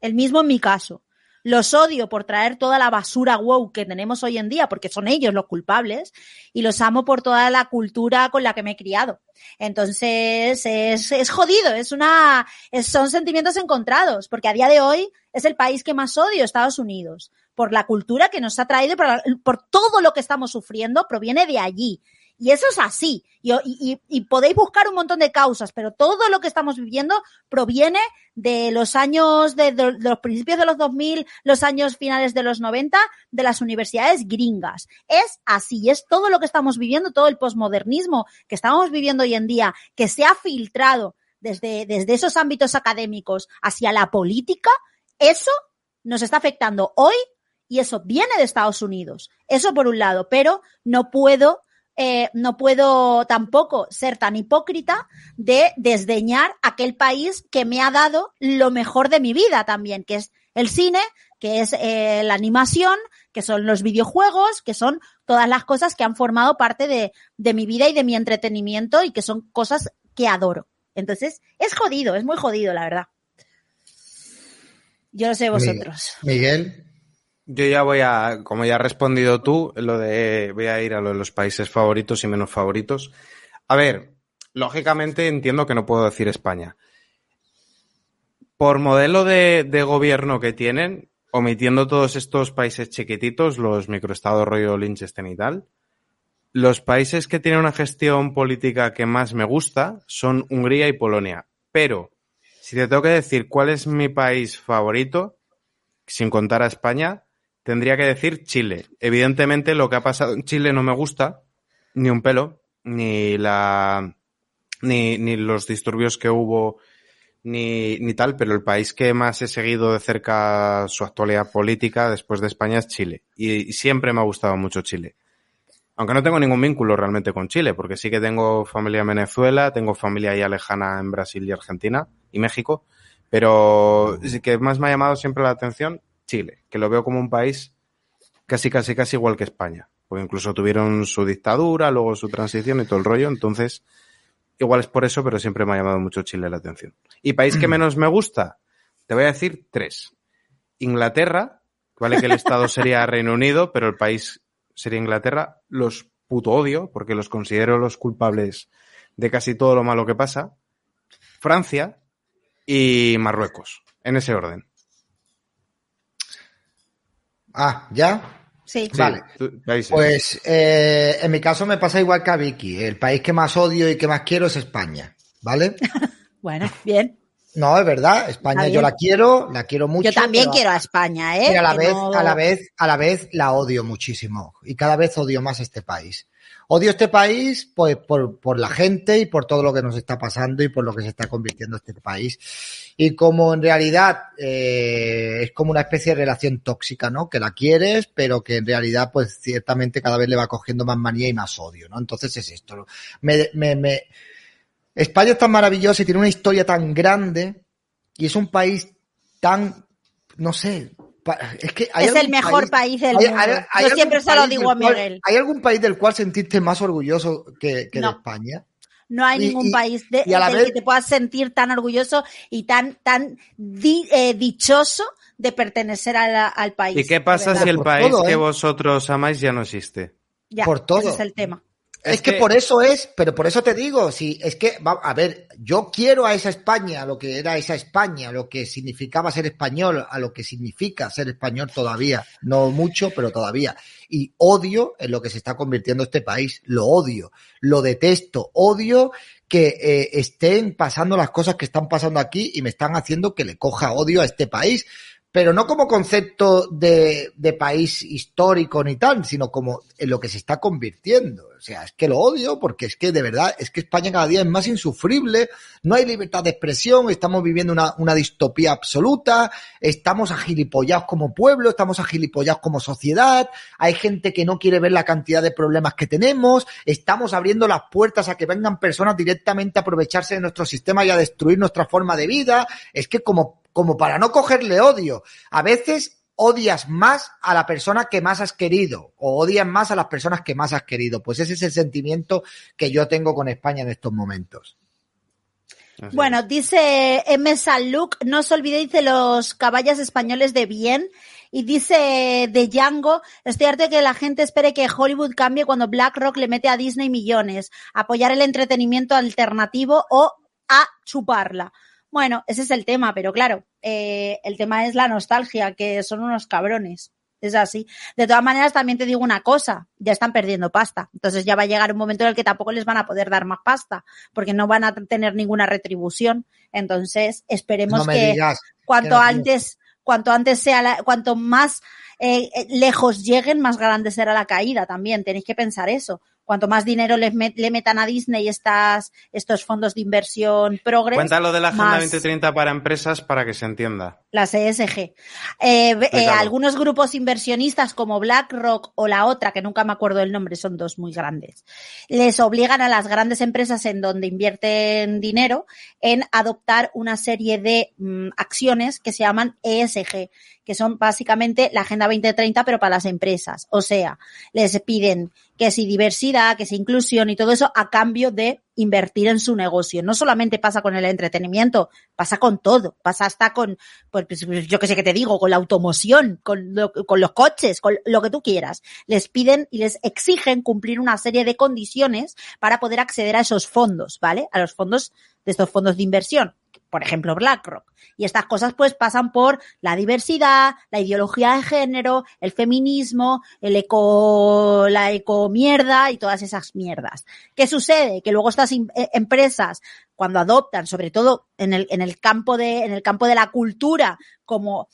El mismo en mi caso. Los odio por traer toda la basura wow que tenemos hoy en día, porque son ellos los culpables, y los amo por toda la cultura con la que me he criado. Entonces, es, es jodido, es una, son sentimientos encontrados, porque a día de hoy es el país que más odio, Estados Unidos, por la cultura que nos ha traído, por, por todo lo que estamos sufriendo, proviene de allí. Y eso es así. Y, podéis buscar un montón de causas, pero todo lo que estamos viviendo proviene de los años, de los principios de los 2000, los años finales de los 90, de las universidades gringas. Es así, es todo lo que estamos viviendo, todo el posmodernismo que estamos viviendo hoy en día, que se ha filtrado desde, desde esos ámbitos académicos hacia la política, eso nos está afectando hoy y eso viene de Estados Unidos. Eso por un lado, pero no puedo eh, no puedo tampoco ser tan hipócrita de desdeñar aquel país que me ha dado lo mejor de mi vida también, que es el cine, que es eh, la animación, que son los videojuegos, que son todas las cosas que han formado parte de, de mi vida y de mi entretenimiento y que son cosas que adoro. Entonces, es jodido, es muy jodido, la verdad. Yo no sé vosotros. Miguel. Yo ya voy a, como ya has respondido tú, lo de, voy a ir a lo de los países favoritos y menos favoritos. A ver, lógicamente entiendo que no puedo decir España. Por modelo de, gobierno que tienen, omitiendo todos estos países chiquititos, los microestados rollo Liechtenstein y tal, los países que tienen una gestión política que más me gusta son Hungría y Polonia. Pero, si te tengo que decir cuál es mi país favorito, sin contar a España, tendría que decir Chile. Evidentemente, lo que ha pasado en Chile no me gusta, ni un pelo, ni la. ni, ni los disturbios que hubo, ni, ni tal, pero el país que más he seguido de cerca su actualidad política después de España es Chile. Y, y siempre me ha gustado mucho Chile. Aunque no tengo ningún vínculo realmente con Chile, porque sí que tengo familia en Venezuela, tengo familia ya lejana en Brasil y Argentina y México, pero sí que más me ha llamado siempre la atención Chile, que lo veo como un país casi, casi, casi igual que España. Porque incluso tuvieron su dictadura, luego su transición y todo el rollo, entonces igual es por eso, pero siempre me ha llamado mucho Chile la atención. ¿Y país que menos me gusta? Te voy a decir tres. Inglaterra, vale que el Estado sería Reino Unido, pero el país sería Inglaterra. Los puto odio, porque los considero los culpables de casi todo lo malo que pasa. Francia y Marruecos, en ese orden. Ah, ¿ya? Sí. Vale. Pues eh, en mi caso me pasa igual que a Vicky. El país que más odio y que más quiero es España, ¿vale? Bueno, bien. No, es verdad. España yo la quiero, la quiero mucho. Yo también pero- quiero a España, ¿eh? pero a la Que vez, no- a la vez, a la vez la odio muchísimo. Y cada vez odio más este país. Odio este país pues, por, por la gente y por todo lo que nos está pasando y por lo que se está convirtiendo este país. Y como en realidad eh, es como una especie de relación tóxica, ¿no? Que la quieres, pero que en realidad, pues ciertamente cada vez le va cogiendo más manía y más odio, ¿no? Entonces es esto. Me, me, me... España es tan maravillosa y tiene una historia tan grande y es un país tan, no sé, es que hay Es el mejor país del mundo. hay- hay Yo siempre se lo digo a cual- Miguel. ¿Hay algún país del cual sentirte más orgulloso que, que No. de España? No hay Y- ningún y- país de, del vez- que te puedas sentir tan orgulloso y tan, tan di- eh, dichoso de pertenecer a la- al país. ¿Y qué pasa si el Por país todo, que ¿eh? vosotros amáis ya no existe? Ya, por todo? Ese es el tema. Es, Es que, que- por eso es, pero por eso te digo, si es que, va, a ver, yo quiero a esa España, a lo que era esa España, a lo que significaba ser español, a lo que significa ser español todavía, no mucho, pero todavía. Y odio en lo que se está convirtiendo este país, lo odio, lo detesto, odio que eh, estén pasando las cosas que están pasando aquí y me están haciendo que le coja odio a este país. Pero no como concepto de, país histórico ni tal, sino como en lo que se está convirtiendo. O sea, es que lo odio porque es que de verdad, es que España cada día es más insufrible, no hay libertad de expresión, estamos viviendo una, una distopía absoluta, estamos agilipollados como pueblo, estamos agilipollados como sociedad, hay gente que no quiere ver la cantidad de problemas que tenemos, estamos abriendo las puertas a que vengan personas directamente a aprovecharse de nuestro sistema y a destruir nuestra forma de vida. Es que como, como para no cogerle odio, a veces odias más a la persona que más has querido o odias más a las personas que más has querido. Pues ese es el sentimiento que yo tengo con España en estos momentos. Así Bueno, es. dice M. Sanluc, no os olvidéis de los caballos españoles de bien. Y dice de Django, estoy harto de que la gente espere que Hollywood cambie cuando BlackRock le mete a Disney millones, apoyar el entretenimiento alternativo o a chuparla. Bueno, ese es el tema, pero claro, eh, el tema es la nostalgia, que son unos cabrones. Es así. De todas maneras, también te digo una cosa, ya están perdiendo pasta. Entonces ya va a llegar un momento en el que tampoco les van a poder dar más pasta, porque no van a tener ninguna retribución. Entonces, esperemos No que digas. cuanto que no antes, cuanto antes sea, la- cuanto más eh, eh, lejos lleguen, más grande será la caída también. Tenéis que pensar eso. Cuanto más dinero les met- le metan a Disney estas, estos fondos de inversión progres, Cuéntalo de la Agenda más- 2030 para empresas para que se entienda. las ESG. Eh, eh, algunos grupos inversionistas como BlackRock o la otra, que nunca me acuerdo el nombre, son dos muy grandes, les obligan a las grandes empresas en donde invierten dinero en adoptar una serie de mm, acciones que se llaman ESG, que son básicamente la Agenda 2030, pero para las empresas. O sea, les piden que si diversidad, que si inclusión y todo eso a cambio de invertir en su negocio. No solamente pasa con el entretenimiento, pasa con todo, pasa hasta con, pues, pues, yo que sé que te digo, con la automoción, con, con los coches, con lo que tú quieras. Les piden y les exigen cumplir una serie de condiciones para poder acceder a esos fondos, ¿vale? A los fondos de estos fondos de inversión. Por ejemplo, BlackRock. Y estas cosas pues pasan por la diversidad, la ideología de género, el feminismo, el eco, la ecomierda y todas esas mierdas. ¿Qué sucede? Que luego estas im- eh, empresas, cuando adoptan, sobre todo en el, en el campo de, en el campo de la cultura, como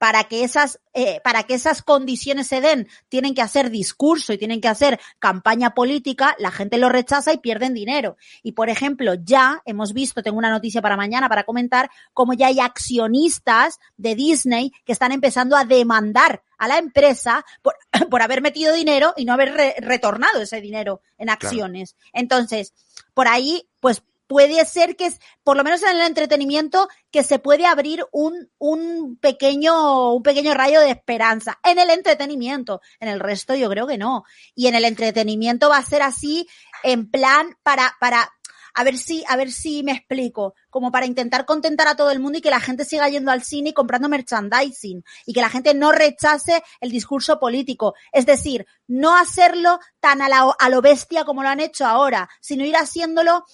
para que esas, eh, para que esas condiciones se den, tienen que hacer discurso y tienen que hacer campaña política, la gente lo rechaza y pierden dinero. Y por ejemplo, ya hemos visto, tengo una noticia para mañana para comentar, como ya hay accionistas de Disney que están empezando a demandar a la empresa por, por haber metido dinero y no haber re- retornado ese dinero en acciones. Entonces, por ahí, pues puede ser que, por lo menos en el entretenimiento, que se puede abrir un, un pequeño, un pequeño rayo de esperanza. En el entretenimiento. En el resto yo creo que no. Y en el entretenimiento va a ser así, en plan, para, para, a ver si, a ver si me explico, como para intentar contentar a todo el mundo y que la gente siga yendo al cine y comprando merchandising y que la gente no rechace el discurso político. Es decir, no hacerlo tan a, la- a lo bestia como lo han hecho ahora, sino ir haciéndolo,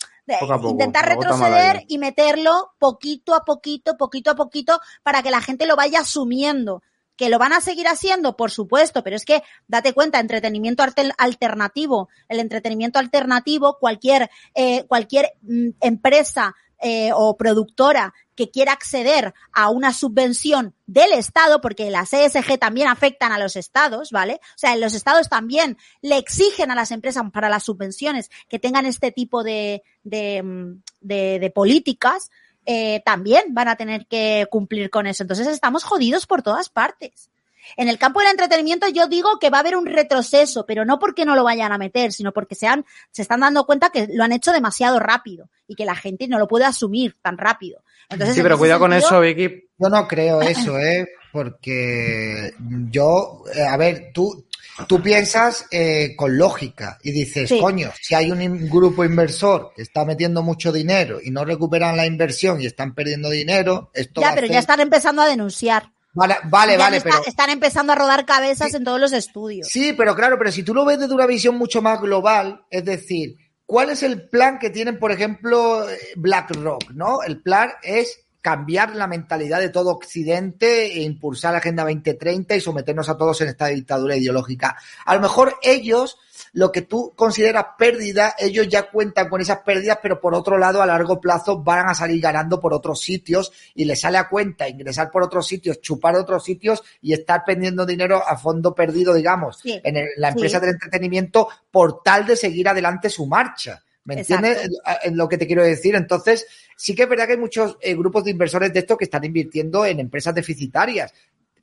Poco intentar retroceder y meterlo poquito a poquito, poquito a poquito, para que la gente lo vaya asumiendo. ¿Que lo van a seguir haciendo? Por supuesto, pero es que date cuenta, entretenimiento alter- alternativo, el entretenimiento alternativo, cualquier, eh, cualquier mm, empresa eh, o productora que quiera acceder a una subvención del Estado, porque las ESG también afectan a los estados, ¿vale? O sea, los estados también le exigen a las empresas para las subvenciones que tengan este tipo de, de, mm, de- de políticas, eh, también van a tener que cumplir con eso. Entonces estamos jodidos por todas partes. En el campo del entretenimiento yo digo que va a haber un retroceso, pero no porque no lo vayan a meter, sino porque se, han, se están dando cuenta que lo han hecho demasiado rápido y que la gente no lo puede asumir tan rápido. Entonces, Sí, en pero cuidado con eso, Vicky. Yo no creo eso, ¿eh? Porque yo, eh, a ver, tú, tú piensas eh, con lógica y dices, Sí. coño, si hay un in- grupo inversor que está metiendo mucho dinero y no recuperan la inversión y están perdiendo dinero, esto va Ya, a pero hacer- ya están empezando a denunciar. Vale, vale, vale, está- pero... Están empezando a rodar cabezas en todos los estudios. Sí, pero claro, pero si tú lo ves desde una visión mucho más global, es decir, ¿cuál es el plan que tienen, por ejemplo, eh, BlackRock? ¿No? El plan es cambiar la mentalidad de todo Occidente e impulsar la Agenda 2030 y someternos a todos en esta dictadura ideológica. A lo mejor ellos, lo que tú consideras pérdida, ellos ya cuentan con esas pérdidas, pero por otro lado, a largo plazo van a salir ganando por otros sitios y les sale a cuenta ingresar por otros sitios, chupar de otros sitios y estar perdiendo dinero a fondo perdido, digamos, Sí, en el- la sí. empresa del entretenimiento por tal de seguir adelante su marcha. ¿Me entiendes en- en lo que te quiero decir? Entonces, sí que es verdad que hay muchos eh, grupos de inversores de estos que están invirtiendo en empresas deficitarias.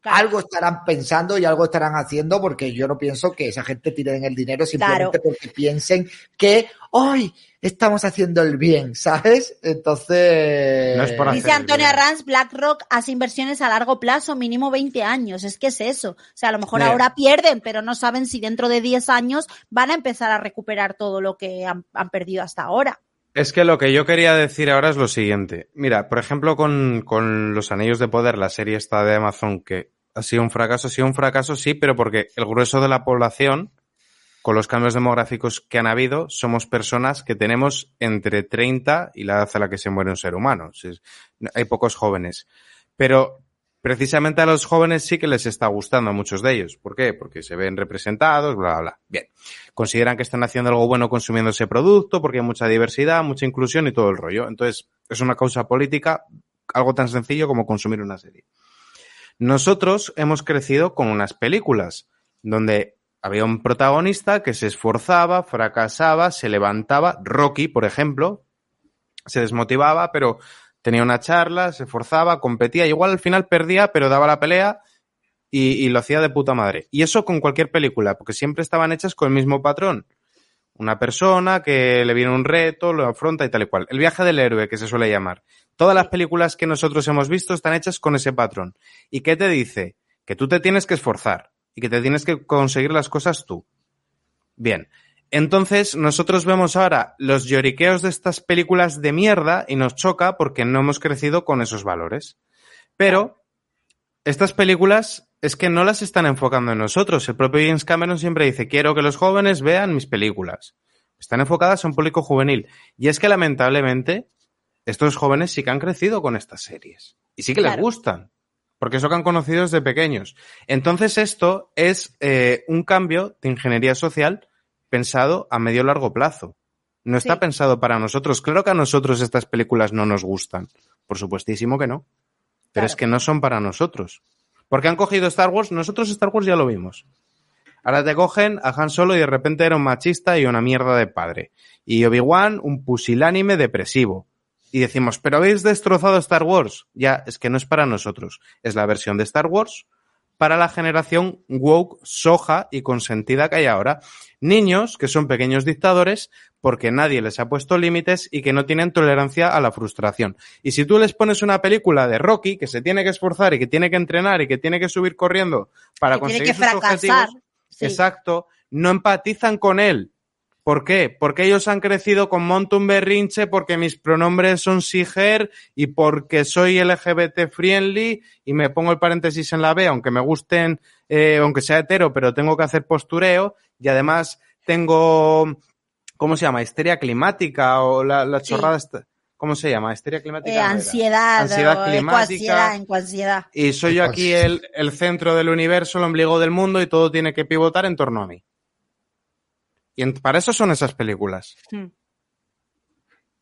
Claro. Algo estarán pensando y algo estarán haciendo porque yo no pienso que esa gente tire en el dinero simplemente porque piensen que hoy estamos haciendo el bien, ¿sabes? Entonces... No es por Dice Antonia. Ranz, BlackRock hace inversiones a largo plazo, mínimo 20 años. Es que es eso. O sea, a lo mejor ahora pierden, pero no saben si dentro de 10 años van a empezar a recuperar todo lo que han, han perdido hasta ahora. Es que lo que yo quería decir ahora es lo siguiente. Mira, por ejemplo, con, con Los Anillos de Poder, la serie esta de Amazon, que ha sido un fracaso, ha un fracaso, sí, pero porque el grueso de la población, con los cambios demográficos que han habido, somos personas que tenemos entre 30 y la edad a la que se muere un ser humano. Hay pocos jóvenes. Pero precisamente a los jóvenes sí que les está gustando a muchos de ellos. ¿Por qué? Porque se ven representados, bla, bla, bla. Bien. Consideran que están haciendo algo bueno consumiendo ese producto porque hay mucha diversidad, mucha inclusión y todo el rollo. Entonces, es una causa política, algo tan sencillo como consumir una serie. Nosotros hemos crecido con unas películas donde había un protagonista que se esforzaba, fracasaba, se levantaba. Rocky, por ejemplo, se desmotivaba, pero tenía una charla, se esforzaba, competía. Igual al final perdía, pero daba la pelea y, y lo hacía de puta madre. Y eso con cualquier película, porque siempre estaban hechas con el mismo patrón. Una persona que le viene un reto, lo afronta y tal y cual. El viaje del héroe, que se suele llamar. Todas las películas que nosotros hemos visto están hechas con ese patrón. ¿Y qué te dice? Que tú te tienes que esforzar y que te tienes que conseguir las cosas tú. Bien. Entonces, nosotros vemos ahora los lloriqueos de estas películas de mierda y nos choca porque no hemos crecido con esos valores. Pero estas películas es que no las están enfocando en nosotros. El propio James Cameron siempre dice, quiero que los jóvenes vean mis películas. Están enfocadas a un público juvenil. Y es que lamentablemente estos jóvenes sí que han crecido con estas series. Y sí que les gustan. Porque eso que han conocido desde pequeños. Entonces esto es eh, un cambio de ingeniería social pensado a medio largo plazo. No está Sí. pensado para nosotros. Claro que a nosotros estas películas no nos gustan. Por supuestísimo que no. Pero Claro. es que no son para nosotros. Porque han cogido Star Wars, nosotros Star Wars ya lo vimos. Ahora te cogen a Han Solo y de repente era un machista y una mierda de padre. Y Obi-Wan, un pusilánime depresivo. Y decimos, pero habéis destrozado Star Wars. Ya, es que no es para nosotros. Es la versión de Star Wars para la generación woke, soja y consentida que hay ahora. Niños que son pequeños dictadores porque nadie les ha puesto límites y que no tienen tolerancia a la frustración. Y si tú les pones una película de Rocky que se tiene que esforzar y que tiene que entrenar y que tiene que subir corriendo para Que tiene conseguir que sus fracasar. objetivos, Sí. exacto, no empatizan con él. ¿Por qué? Porque ellos han crecido con monto un berrinche, porque mis pronombres son Siger y porque soy LGBT friendly y me pongo el paréntesis en la B, aunque me gusten, eh, aunque sea hetero, pero tengo que hacer postureo y además tengo, ¿cómo se llama? Histeria climática o la, la Sí. chorrada esta- ¿Cómo se llama? Histeria climática. Eh, ansiedad, Ansiedad o climática. ecoansiedad. Y soy yo aquí el, el centro del universo, el ombligo del mundo y todo tiene que pivotar en torno a mí. Y para eso son esas películas. Hmm.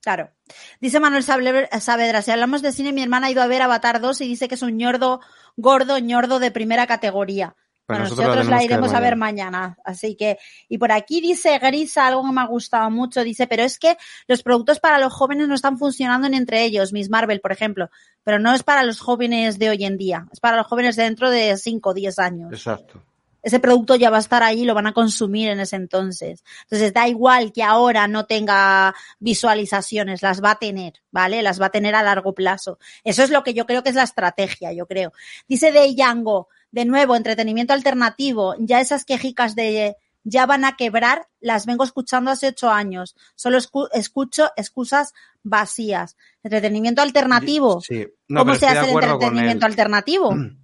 Claro. Dice Manuel Saavedra, si hablamos de cine, mi hermana ha ido a ver Avatar 2 y dice que es un ñordo, gordo, ñordo de primera categoría. Bueno, nosotros la nosotros iremos a ver mañana. Así que, y por aquí dice Grisa algo que me ha gustado mucho, dice, pero es que los productos para los jóvenes no están funcionando ni entre ellos, Miss Marvel, por ejemplo, pero no es para los jóvenes de hoy en día, es para los jóvenes de dentro de 5 o 10 años Exacto. Ese producto ya va a estar ahí, lo van a consumir en ese entonces. Entonces da igual que ahora no tenga visualizaciones, las va a tener, ¿vale? Las va a tener a largo plazo. Eso es lo que yo creo que es la estrategia, yo creo. Dice de Yango, de nuevo, entretenimiento alternativo, ya esas quejicas de ya van a quebrar, las vengo escuchando hace ocho años. Solo escu- escucho excusas vacías. Entretenimiento alternativo. Sí. No, ¿Cómo se hace el entretenimiento alternativo?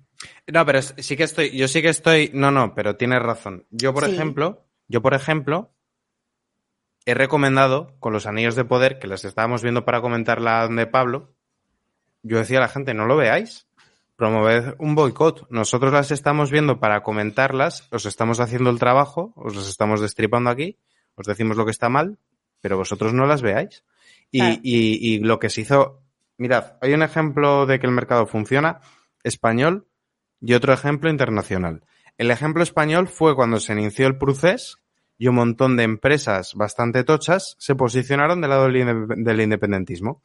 No, pero sí que estoy, yo sí que estoy, no, no, pero tienes razón. Yo, por Sí. ejemplo, yo, por ejemplo, he recomendado con los anillos de poder, que las estábamos viendo para comentar la de Pablo, yo decía a la gente, no lo veáis, promoved un boicot. Nosotros las estamos viendo para comentarlas, os estamos haciendo el trabajo, os las estamos destripando aquí, os decimos lo que está mal, pero vosotros no las veáis. Y, Claro. y- y lo que se hizo, mirad, hay un ejemplo de que el mercado funciona, español, y otro ejemplo internacional. El ejemplo español fue cuando se inició el procés y un montón de empresas bastante tochas se posicionaron del lado del, inde- del independentismo,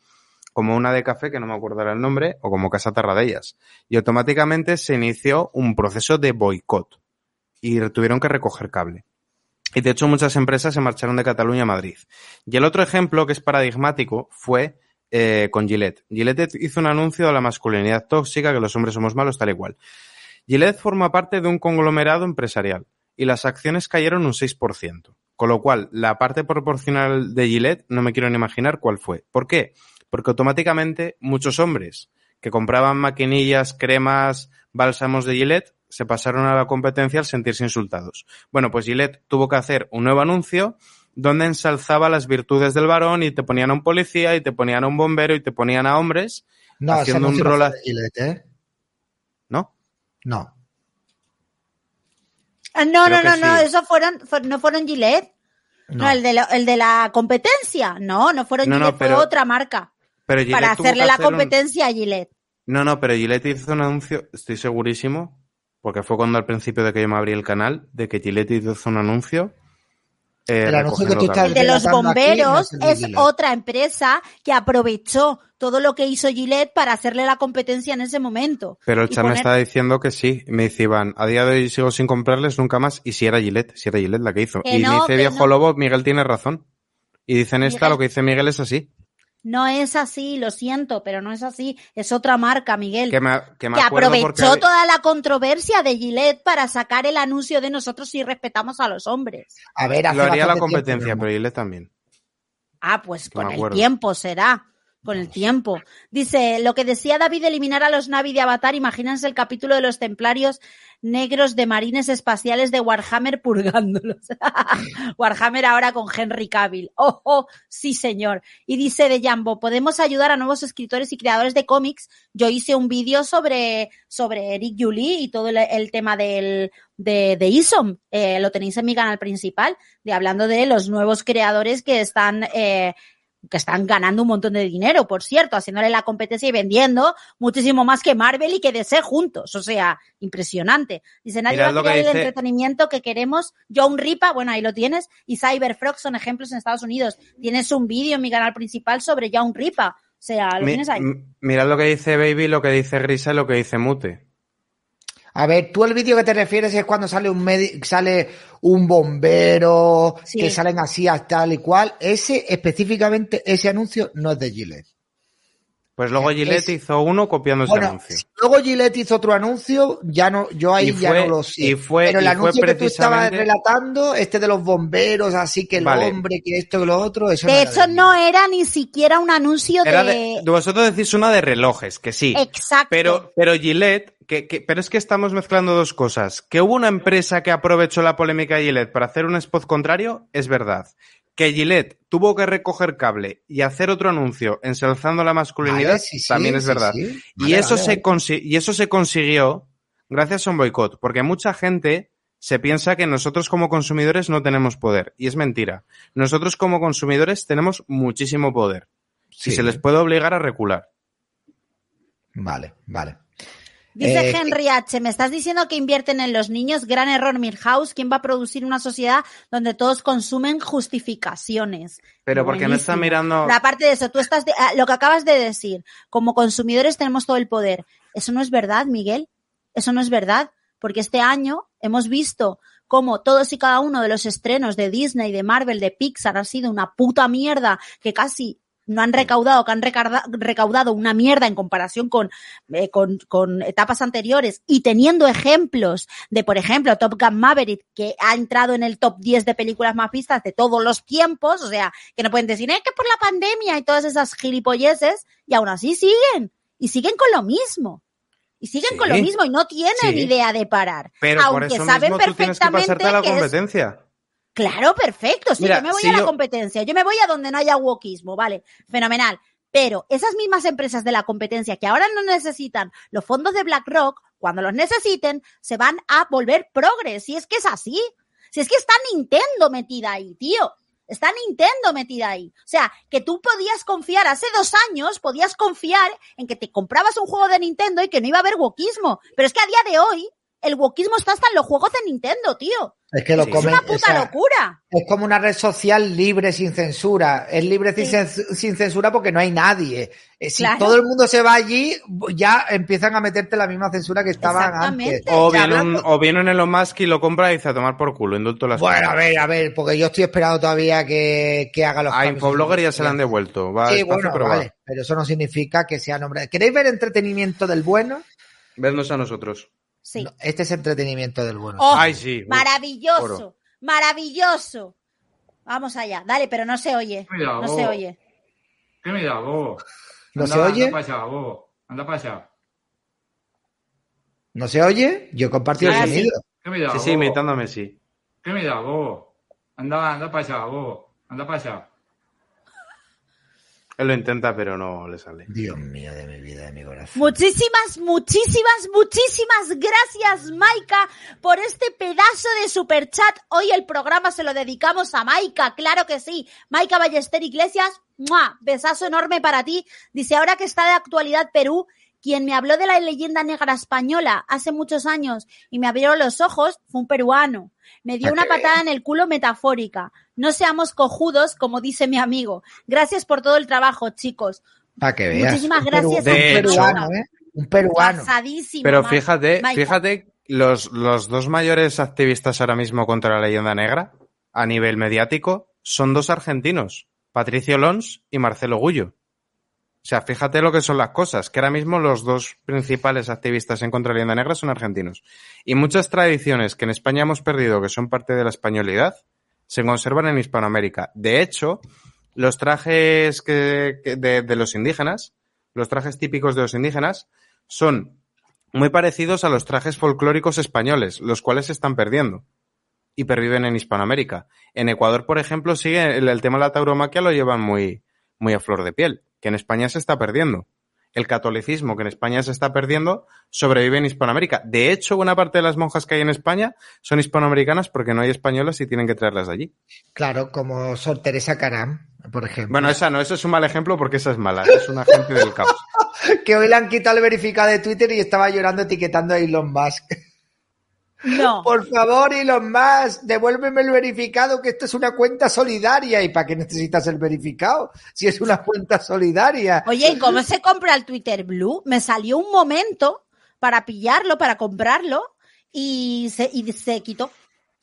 como una de café que no me acuerdo el nombre, o como Casa Tarradellas. Y automáticamente se inició un proceso de boicot y tuvieron que recoger cable. Y de hecho muchas empresas se marcharon de Cataluña a Madrid. Y el otro ejemplo que es paradigmático fue eh, con Gillette. Gillette hizo un anuncio de la masculinidad tóxica, que los hombres somos malos, tal y cual. Gillette forma parte de un conglomerado empresarial y las acciones cayeron un 6%. Con lo cual, la parte proporcional de Gillette no me quiero ni imaginar cuál fue. ¿Por qué? Porque automáticamente muchos hombres que compraban maquinillas, cremas, bálsamos de Gillette se pasaron a la competencia al sentirse insultados. Bueno, pues Gillette tuvo que hacer un nuevo anuncio donde ensalzaba las virtudes del varón y te ponían a un policía y te ponían a un bombero y te ponían a hombres No, haciendo un rol de Gillette, ¿eh? ¿no? No. Ah, No, Creo no, no, que no, sí. eso fueron, fue- no fueron Gillette. No, No. el, de la, el de la competencia. No, no fueron No, no, Gillette, pero- fue otra marca. Pero Para hacerle la hacer un- competencia a Gillette. No, no, pero Gillette hizo un anuncio, estoy segurísimo, porque fue cuando al principio de que yo me abrí el canal, de que Gillette hizo un anuncio. Eh, El anuncio que tú recogiendo estás- El de los relatando aquí, no bomberos es otra empresa que aprovechó todo lo que hizo Gillette para hacerle la competencia en ese momento. Pero el chat me poner- estaba diciendo que sí. Me dice Iván, a día de hoy sigo sin comprarles nunca más. Y si era Gillette, si era Gillette la que hizo. Que y no, me dice viejo no. lobo, Miguel tiene razón. Y dicen esta, Miguel- lo que dice Miguel es así. No es así, lo siento, pero no es así. Es otra marca, Miguel. Que me, que me que acuerdo aprovechó porque- toda la controversia de Gillette para sacar el anuncio de nosotros si respetamos a los hombres. A ver, hace Lo haría la competencia, tiempo, pero Gillette también. Ah, pues Que con el tiempo será. Con el tiempo. Dice, lo que decía David eliminar a los Navi de Avatar, imagínense el capítulo de los templarios negros de marines espaciales de Warhammer purgándolos. Warhammer ahora con Henry Cavill. Oh, oh, sí señor. Y dice de Jambo, podemos ayudar a nuevos escritores y creadores de cómics. Yo hice un vídeo sobre, sobre Eric Julie y todo el, el tema del, de, de Isom. Eh, lo tenéis en mi canal principal, de hablando de los nuevos creadores que están, eh, que están ganando un montón de dinero, por cierto, haciéndole la competencia y vendiendo muchísimo más que Marvel y que DC juntos. O sea, impresionante. Dice, nadie Mirad va a crear el dice- entretenimiento que queremos. John Ripa, bueno, ahí lo tienes, y Cyberfrog son ejemplos en Estados Unidos. Tienes un vídeo en mi canal principal sobre John Ripa. O sea, lo Mi- tienes ahí. mirad lo que dice Baby, lo que dice Risa y lo que dice Mute. A ver, tú el vídeo que te refieres es cuando sale un sale un bombero, Sí. que salen así a tal y cual. Ese, específicamente, ese anuncio no es de Gillette. Pues luego Es- Gillette hizo uno copiando ese anuncio. si luego Gillette hizo otro anuncio, ya no, yo ahí ya no lo sé. y fue- Pero el y fue anuncio que tú estabas relatando, este de los bomberos, así que el Vale. hombre, que esto, que lo otro, eso no De era hecho, de no era ni siquiera un anuncio Era de... de, vosotros decís una de relojes, que sí. Exacto. Pero, pero Gillette, que, que- pero es que estamos mezclando dos cosas. Que hubo una empresa que aprovechó la polémica de Gillette para hacer un spot contrario, es verdad. Que Gillette tuvo que recoger cable y hacer otro anuncio ensalzando la masculinidad, Vale, sí, sí, también es sí, verdad. y, eso vale, se vale. consi- y eso se consiguió gracias a un boicot, porque mucha gente se piensa que nosotros como consumidores no tenemos poder, y es mentira. Nosotros como consumidores tenemos muchísimo poder, y se les puede obligar a recular. Vale, vale. Dice Eh, Henry H. Me estás diciendo que invierten en los niños. Gran error, Milhouse. ¿Quién va a producir una sociedad donde todos consumen justificaciones? Pero porque no está mirando... Pero aparte de eso, tú estás, de- ah, lo que acabas de decir, como consumidores tenemos todo el poder. Eso no es verdad, Miguel. Eso no es verdad. Porque este año hemos visto cómo todos y cada uno de los estrenos de Disney, de Marvel, de Pixar ha sido una puta mierda que casi no han recaudado, que han recaudado una mierda en comparación con, eh, con, con etapas anteriores y teniendo ejemplos de, por ejemplo, Top Gun Maverick, que ha entrado en el top 10 de películas más vistas de todos los tiempos, o sea, que no pueden decir, es que por la pandemia y todas esas gilipolleces, y aún así siguen, y siguen con lo mismo. Y siguen Sí. con lo mismo y no tienen Sí. idea de parar. Pero por aunque eso saben mismo tú tienes que perfectamente pasarte a la que es competencia. Claro, perfecto. Sí, Mira, yo me voy si a la yo- competencia. Yo me voy a donde no haya wokismo, vale. Fenomenal. Pero esas mismas empresas de la competencia que ahora no necesitan los fondos de BlackRock, cuando los necesiten, se van a volver progres. Si es que es así. Si es que está Nintendo metida ahí, tío. Está Nintendo metida ahí. O sea, que tú podías confiar, hace dos años podías confiar en que te comprabas un juego de Nintendo y que no iba a haber wokismo. Pero es que a día de hoy, el wokismo está hasta en los juegos de Nintendo, tío. Es que lo Sí. Es comen, una o puta sea, locura. Es como una red social libre sin censura. Es libre sin, Sí. cens- sin censura porque no hay nadie. Eh, Si Claro. todo el mundo se va allí, ya empiezan a meterte la misma censura que estaban antes. O viene, un, o viene un Elon Musk y lo compra y dice a tomar por culo, indulto las Bueno, a ver, a ver, porque yo estoy esperando todavía que, que haga los A. Infoblogger ya se le han devuelto. Va Sí, bueno, pero va. pero eso no significa que sea nombre. ¿Queréis ver entretenimiento del bueno? Vednos a nosotros. Sí. No, este es entretenimiento del bueno. Oh, Ay, sí. uf. maravilloso, oro. maravilloso. Vamos allá, dale, pero no se oye. Mira, No se oye. ¿Qué me da, bobo? ¿No Anda- se oye? Anda para allá, bobo. Anda para allá. ¿No se oye? Yo he compartido Ahora el sí. sonido. ¿Qué me da, Sí, sí, bobo? imitando a Messi. ¿Qué me da, bobo? Anda, anda para allá, bobo. Anda para allá. Él lo intenta, pero no le sale. Dios mío, de mi vida, de mi corazón. Muchísimas, muchísimas, muchísimas gracias, Maika, por este pedazo de superchat. Hoy el programa se lo dedicamos a Maika, claro que sí. Maika Ballester Iglesias, ¡mua! besazo enorme para ti. Dice, ahora que está de actualidad Perú, quien me habló de la leyenda negra española hace muchos años y me abrió los ojos fue un peruano. Me dio una patada en el culo metafórica. No seamos cojudos, como dice mi amigo. Gracias por todo el trabajo, chicos. Para que veas. Muchísimas Un gracias peru- a un peruano. ¿eh? Un peruano. Pasadísimo. Pero fíjate, fíjate, los, los dos mayores activistas ahora mismo contra la leyenda negra, a nivel mediático, son dos argentinos, Patricio Lons y Marcelo Gullo. O sea, fíjate lo que son las cosas, que ahora mismo los dos principales activistas en contra de la leyenda negra son argentinos. Y muchas tradiciones que en España hemos perdido, que son parte de la españolidad, se conservan en Hispanoamérica. De hecho, los trajes que, de, de los indígenas, los trajes típicos de los indígenas, son muy parecidos a los trajes folclóricos españoles, los cuales se están perdiendo y perviven en Hispanoamérica. En Ecuador, por ejemplo, sigue el, el tema de la tauromaquia lo llevan muy, muy a flor de piel, que en España se está perdiendo. El catolicismo, que en España se está perdiendo, sobrevive en Hispanoamérica. De hecho, buena parte de las monjas que hay en España son hispanoamericanas porque no hay españolas y tienen que traerlas de allí. Claro, como Sor Teresa Caram. por ejemplo. Bueno, esa no, eso es un mal ejemplo porque esa es mala. Es un agente del caos. que hoy le han quitado el verificado de Twitter y estaba llorando etiquetando a Elon Musk. No. Por favor, Elon Musk, devuélveme el verificado, que esto es una cuenta solidaria. ¿Y para qué necesitas el verificado? Si es una cuenta solidaria. Oye, ¿y cómo se compra el Twitter Blue? Me salió un momento para pillarlo, para comprarlo, y se, y se quitó.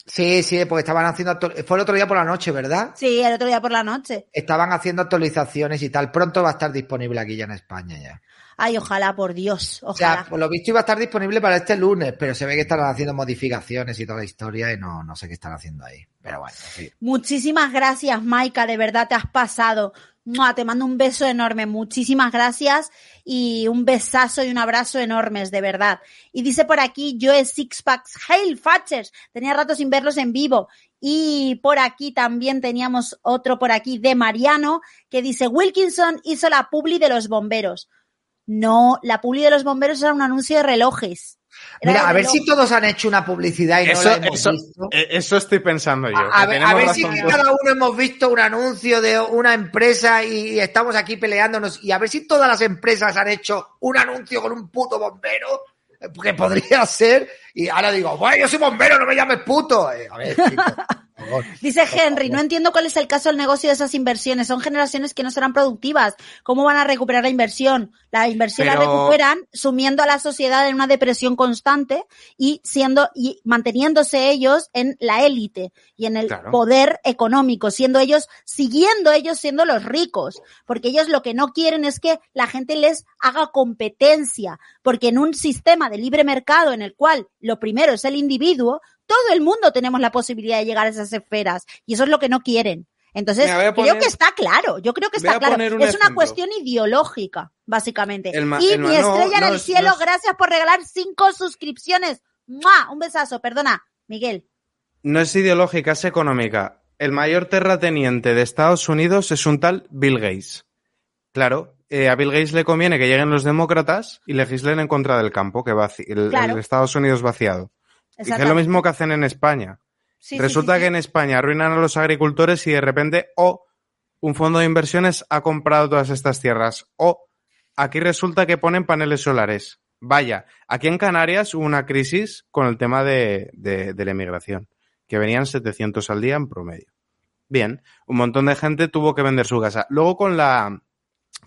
Sí, sí, porque estaban haciendo. Fue el otro día por la noche, ¿verdad? Sí, el otro día por la noche. Estaban haciendo actualizaciones y tal. Pronto va a estar disponible aquí ya en España ya. Ay, ojalá, por Dios, O sea, ojalá. por lo visto iba a estar disponible para este lunes, pero se ve que están haciendo modificaciones y toda la historia y no, no sé qué están haciendo ahí. Pero bueno, sí. Muchísimas gracias, Maika, de verdad te has pasado. Mua, Te mando un beso enorme, muchísimas gracias y un besazo y un abrazo enormes, de verdad. Y dice por aquí, Joe Sixpacks, Hail Fatchers, tenía rato sin verlos en vivo. Y por aquí también teníamos otro por aquí de Mariano que dice, Wilkinson hizo la publi de los bomberos. No, la publi de los bomberos era un anuncio de relojes. Era Mira, de a ver si todos han hecho una publicidad y no Eso, la hemos eso, visto. eh, eso estoy pensando yo. A que ver, tenemos a ver si cada uno hemos visto un anuncio de una empresa y estamos aquí peleándonos y a ver si todas las empresas han hecho un anuncio con un puto bombero, eh, que podría ser, y ahora digo, bueno, yo soy bombero, no me llames puto. Eh, a ver, favor. Dice Henry, no entiendo cuál es el caso del negocio de esas inversiones. Son generaciones que no serán productivas. ¿Cómo van a recuperar la inversión? La inversión la recuperan sumiendo a la sociedad en una depresión constante y siendo y manteniéndose ellos en la élite y en el Claro. poder económico, siendo ellos, siguiendo ellos siendo los ricos, porque ellos lo que no quieren es que la gente les haga competencia, porque en un sistema de libre mercado en el cual lo primero es el individuo, todo el mundo tenemos la posibilidad de llegar a esas esferas y eso es lo que no quieren. Entonces, creo que está claro, yo creo que está claro. un Es una cuestión ideológica, básicamente. Ma- y mi estrella no en el cielo, no gracias por regalar cinco suscripciones. ¡Mua! Un besazo, perdona, Miguel. No es ideológica, es económica. El mayor terrateniente de Estados Unidos es un tal Bill Gates. Claro, eh, a Bill Gates le conviene que lleguen los demócratas y legislen en contra del campo, que vaci- el, Claro. el Estados Unidos vaciado. Y es lo mismo que hacen en España. Sí, Resulta sí, que en España arruinan a los agricultores y de repente, o un fondo de inversiones ha comprado todas estas tierras, o aquí resulta que ponen paneles solares. Vaya, aquí en Canarias hubo una crisis con el tema de, de- de la inmigración, que venían 700 al día en promedio. Bien, un montón de gente tuvo que vender su casa. Luego con la,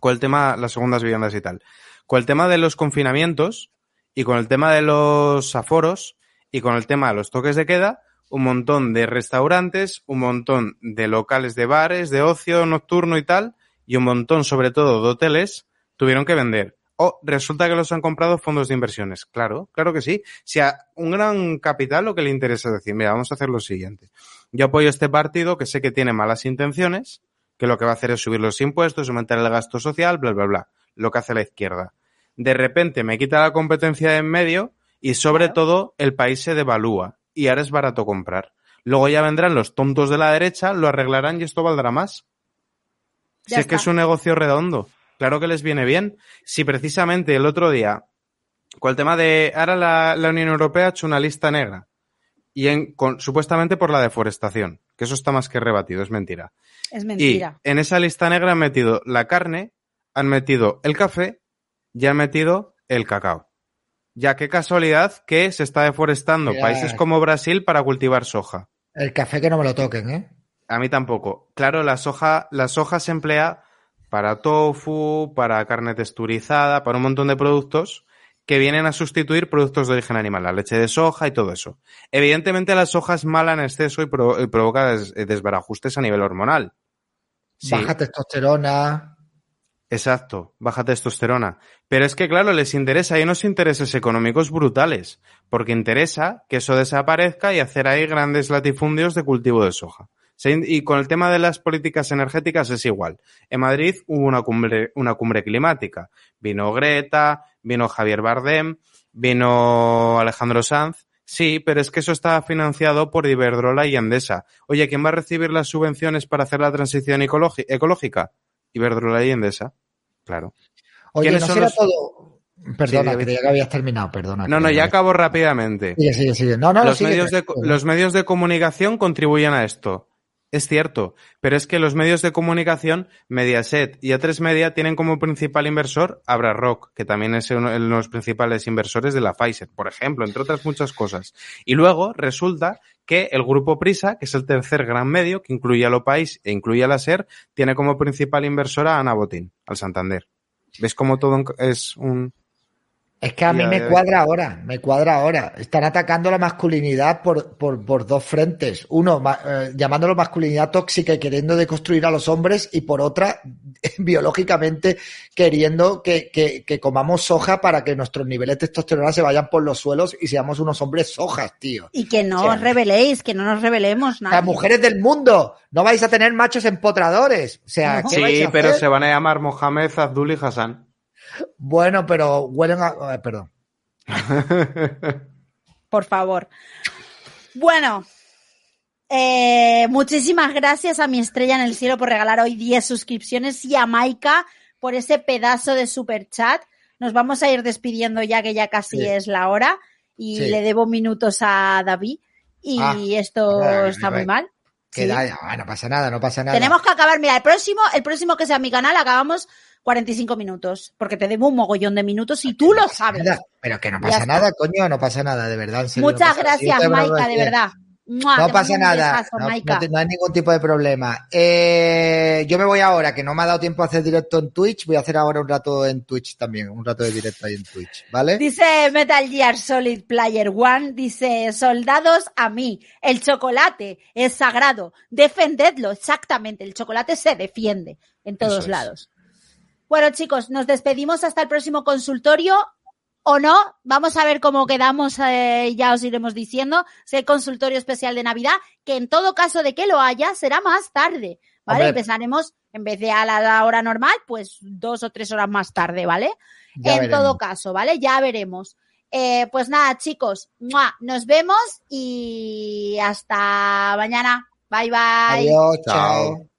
con el tema, las segundas viviendas y tal. Con el tema de los confinamientos y con el tema de los aforos y con el tema de los toques de queda, un montón de restaurantes, un montón de locales de bares, de ocio nocturno y tal, y un montón, sobre todo, de hoteles, tuvieron que vender. O resulta que los han comprado fondos de inversiones. Claro, claro que sí. Si a un gran capital lo que le interesa es decir, mira, vamos a hacer lo siguiente. Yo apoyo este partido que sé que tiene malas intenciones, que lo que va a hacer es subir los impuestos, aumentar el gasto social, bla, bla, bla. Lo que hace la izquierda. De repente me quita la competencia de en medio y sobre todo el país se devalúa y ahora es barato comprar. Luego ya vendrán los tontos de la derecha, lo arreglarán y esto valdrá más. Ya si es que es un negocio redondo, claro que les viene bien. Si precisamente el otro día, con el tema de, ahora la, la Unión Europea ha hecho una lista negra y en, con, supuestamente por la deforestación, que eso está más que rebatido, es mentira. Es mentira. Y en esa lista negra han metido la carne, han metido el café y han metido el cacao. Ya qué casualidad que se está deforestando Mira. países como Brasil para cultivar soja. El café que no me lo toquen, ¿eh? A mí tampoco. Claro, la soja, la soja se emplea para tofu, para carne texturizada, para un montón de productos que vienen a sustituir productos de origen animal, la leche de soja y todo eso. Evidentemente la soja es mala en exceso y, pro- y provoca des- desbarajustes a nivel hormonal. Sí. Baja testosterona. Exacto, baja testosterona. Pero es que, claro, les interesa, hay unos intereses económicos brutales, porque interesa que eso desaparezca y hacer ahí grandes latifundios de cultivo de soja. Y con el tema de las políticas energéticas es igual. En Madrid hubo una cumbre, una cumbre climática. Vino Greta, vino Javier Bardem, vino Alejandro Sanz. Sí, pero es que eso está financiado por Iberdrola y Endesa. Oye, ¿quién va a recibir las subvenciones para hacer la transición ecológica? Iberdrola y Endesa. Claro. Oye, ¿Quiénes no será los- todo. Perdona, Sí, que ya habías terminado, perdona. No, no, ya acabo rápidamente. Sigue, sigue, sigue. No, no, los, medios de, los medios de comunicación contribuyen a esto. Es cierto, pero es que los medios de comunicación, Mediaset y A3 Media, tienen como principal inversor a Rock, que también es uno de los principales inversores de la Pfizer, por ejemplo, entre otras muchas cosas. Y luego resulta que el grupo Prisa, que es el tercer gran medio, que incluye a Lo País e incluye a la SER, tiene como principal inversora a Ana Botín, al Santander. ¿Ves cómo todo es un... Es que a mí me cuadra ahora, me cuadra ahora. Están atacando la masculinidad por, por, por dos frentes. Uno, ma- eh, llamándolo masculinidad tóxica y queriendo deconstruir a los hombres, y por otra, biológicamente queriendo que, que, que comamos soja para que nuestros niveles de testosterona se vayan por los suelos y seamos unos hombres sojas, tío. Y que no O sea, os reveléis, que no nos revelemos nada. Las mujeres del mundo, no vais a tener machos empotradores. O sea, ¿qué vais Sí, a pero hacer? se van a llamar Mohamed, Abdul y Hassan. Bueno, pero huelen a... eh, perdón. Por favor. Bueno, eh, muchísimas gracias a mi estrella en el cielo por regalar hoy 10 suscripciones y a Maika por ese pedazo de super chat. Nos vamos a ir despidiendo ya que ya casi Sí. es la hora y Sí. le debo minutos a David y Ah, esto bueno, está bueno. muy mal. Que Sí. da- ah, no pasa nada, no pasa nada. Tenemos que acabar, mira, el próximo, el próximo que sea mi canal acabamos 45 minutos, porque te debo un mogollón de minutos y tú lo sabes. Nada, Pero que no pasa nada, coño, no pasa nada, de verdad. serio, Muchas gracias, Maika, de verdad. ¡Mua! No pasa nada, besazo, no, Maika. no te- no hay ningún tipo de problema. Eh, yo me voy ahora, que no me ha dado tiempo a hacer directo en Twitch. Voy a hacer ahora un rato en Twitch también, un rato de directo ahí en Twitch, ¿vale? Dice Metal Gear Solid Player One, dice, soldados a mí, el chocolate es sagrado, defendedlo, exactamente, el chocolate se defiende en todos Eso lados. Bueno chicos, nos despedimos hasta el próximo consultorio o no, vamos a ver cómo quedamos, eh, ya os iremos diciendo, si hay consultorio especial de Navidad, que en todo caso de que lo haya, será más tarde, ¿vale? Empezaremos, en vez de a la, la hora normal, pues dos o tres horas más tarde, ¿vale? Ya en veremos. todo caso, ¿vale? Ya veremos. Eh, pues nada, chicos, ¡mua! nos vemos y hasta mañana. Bye bye. Adiós, Chao. chao.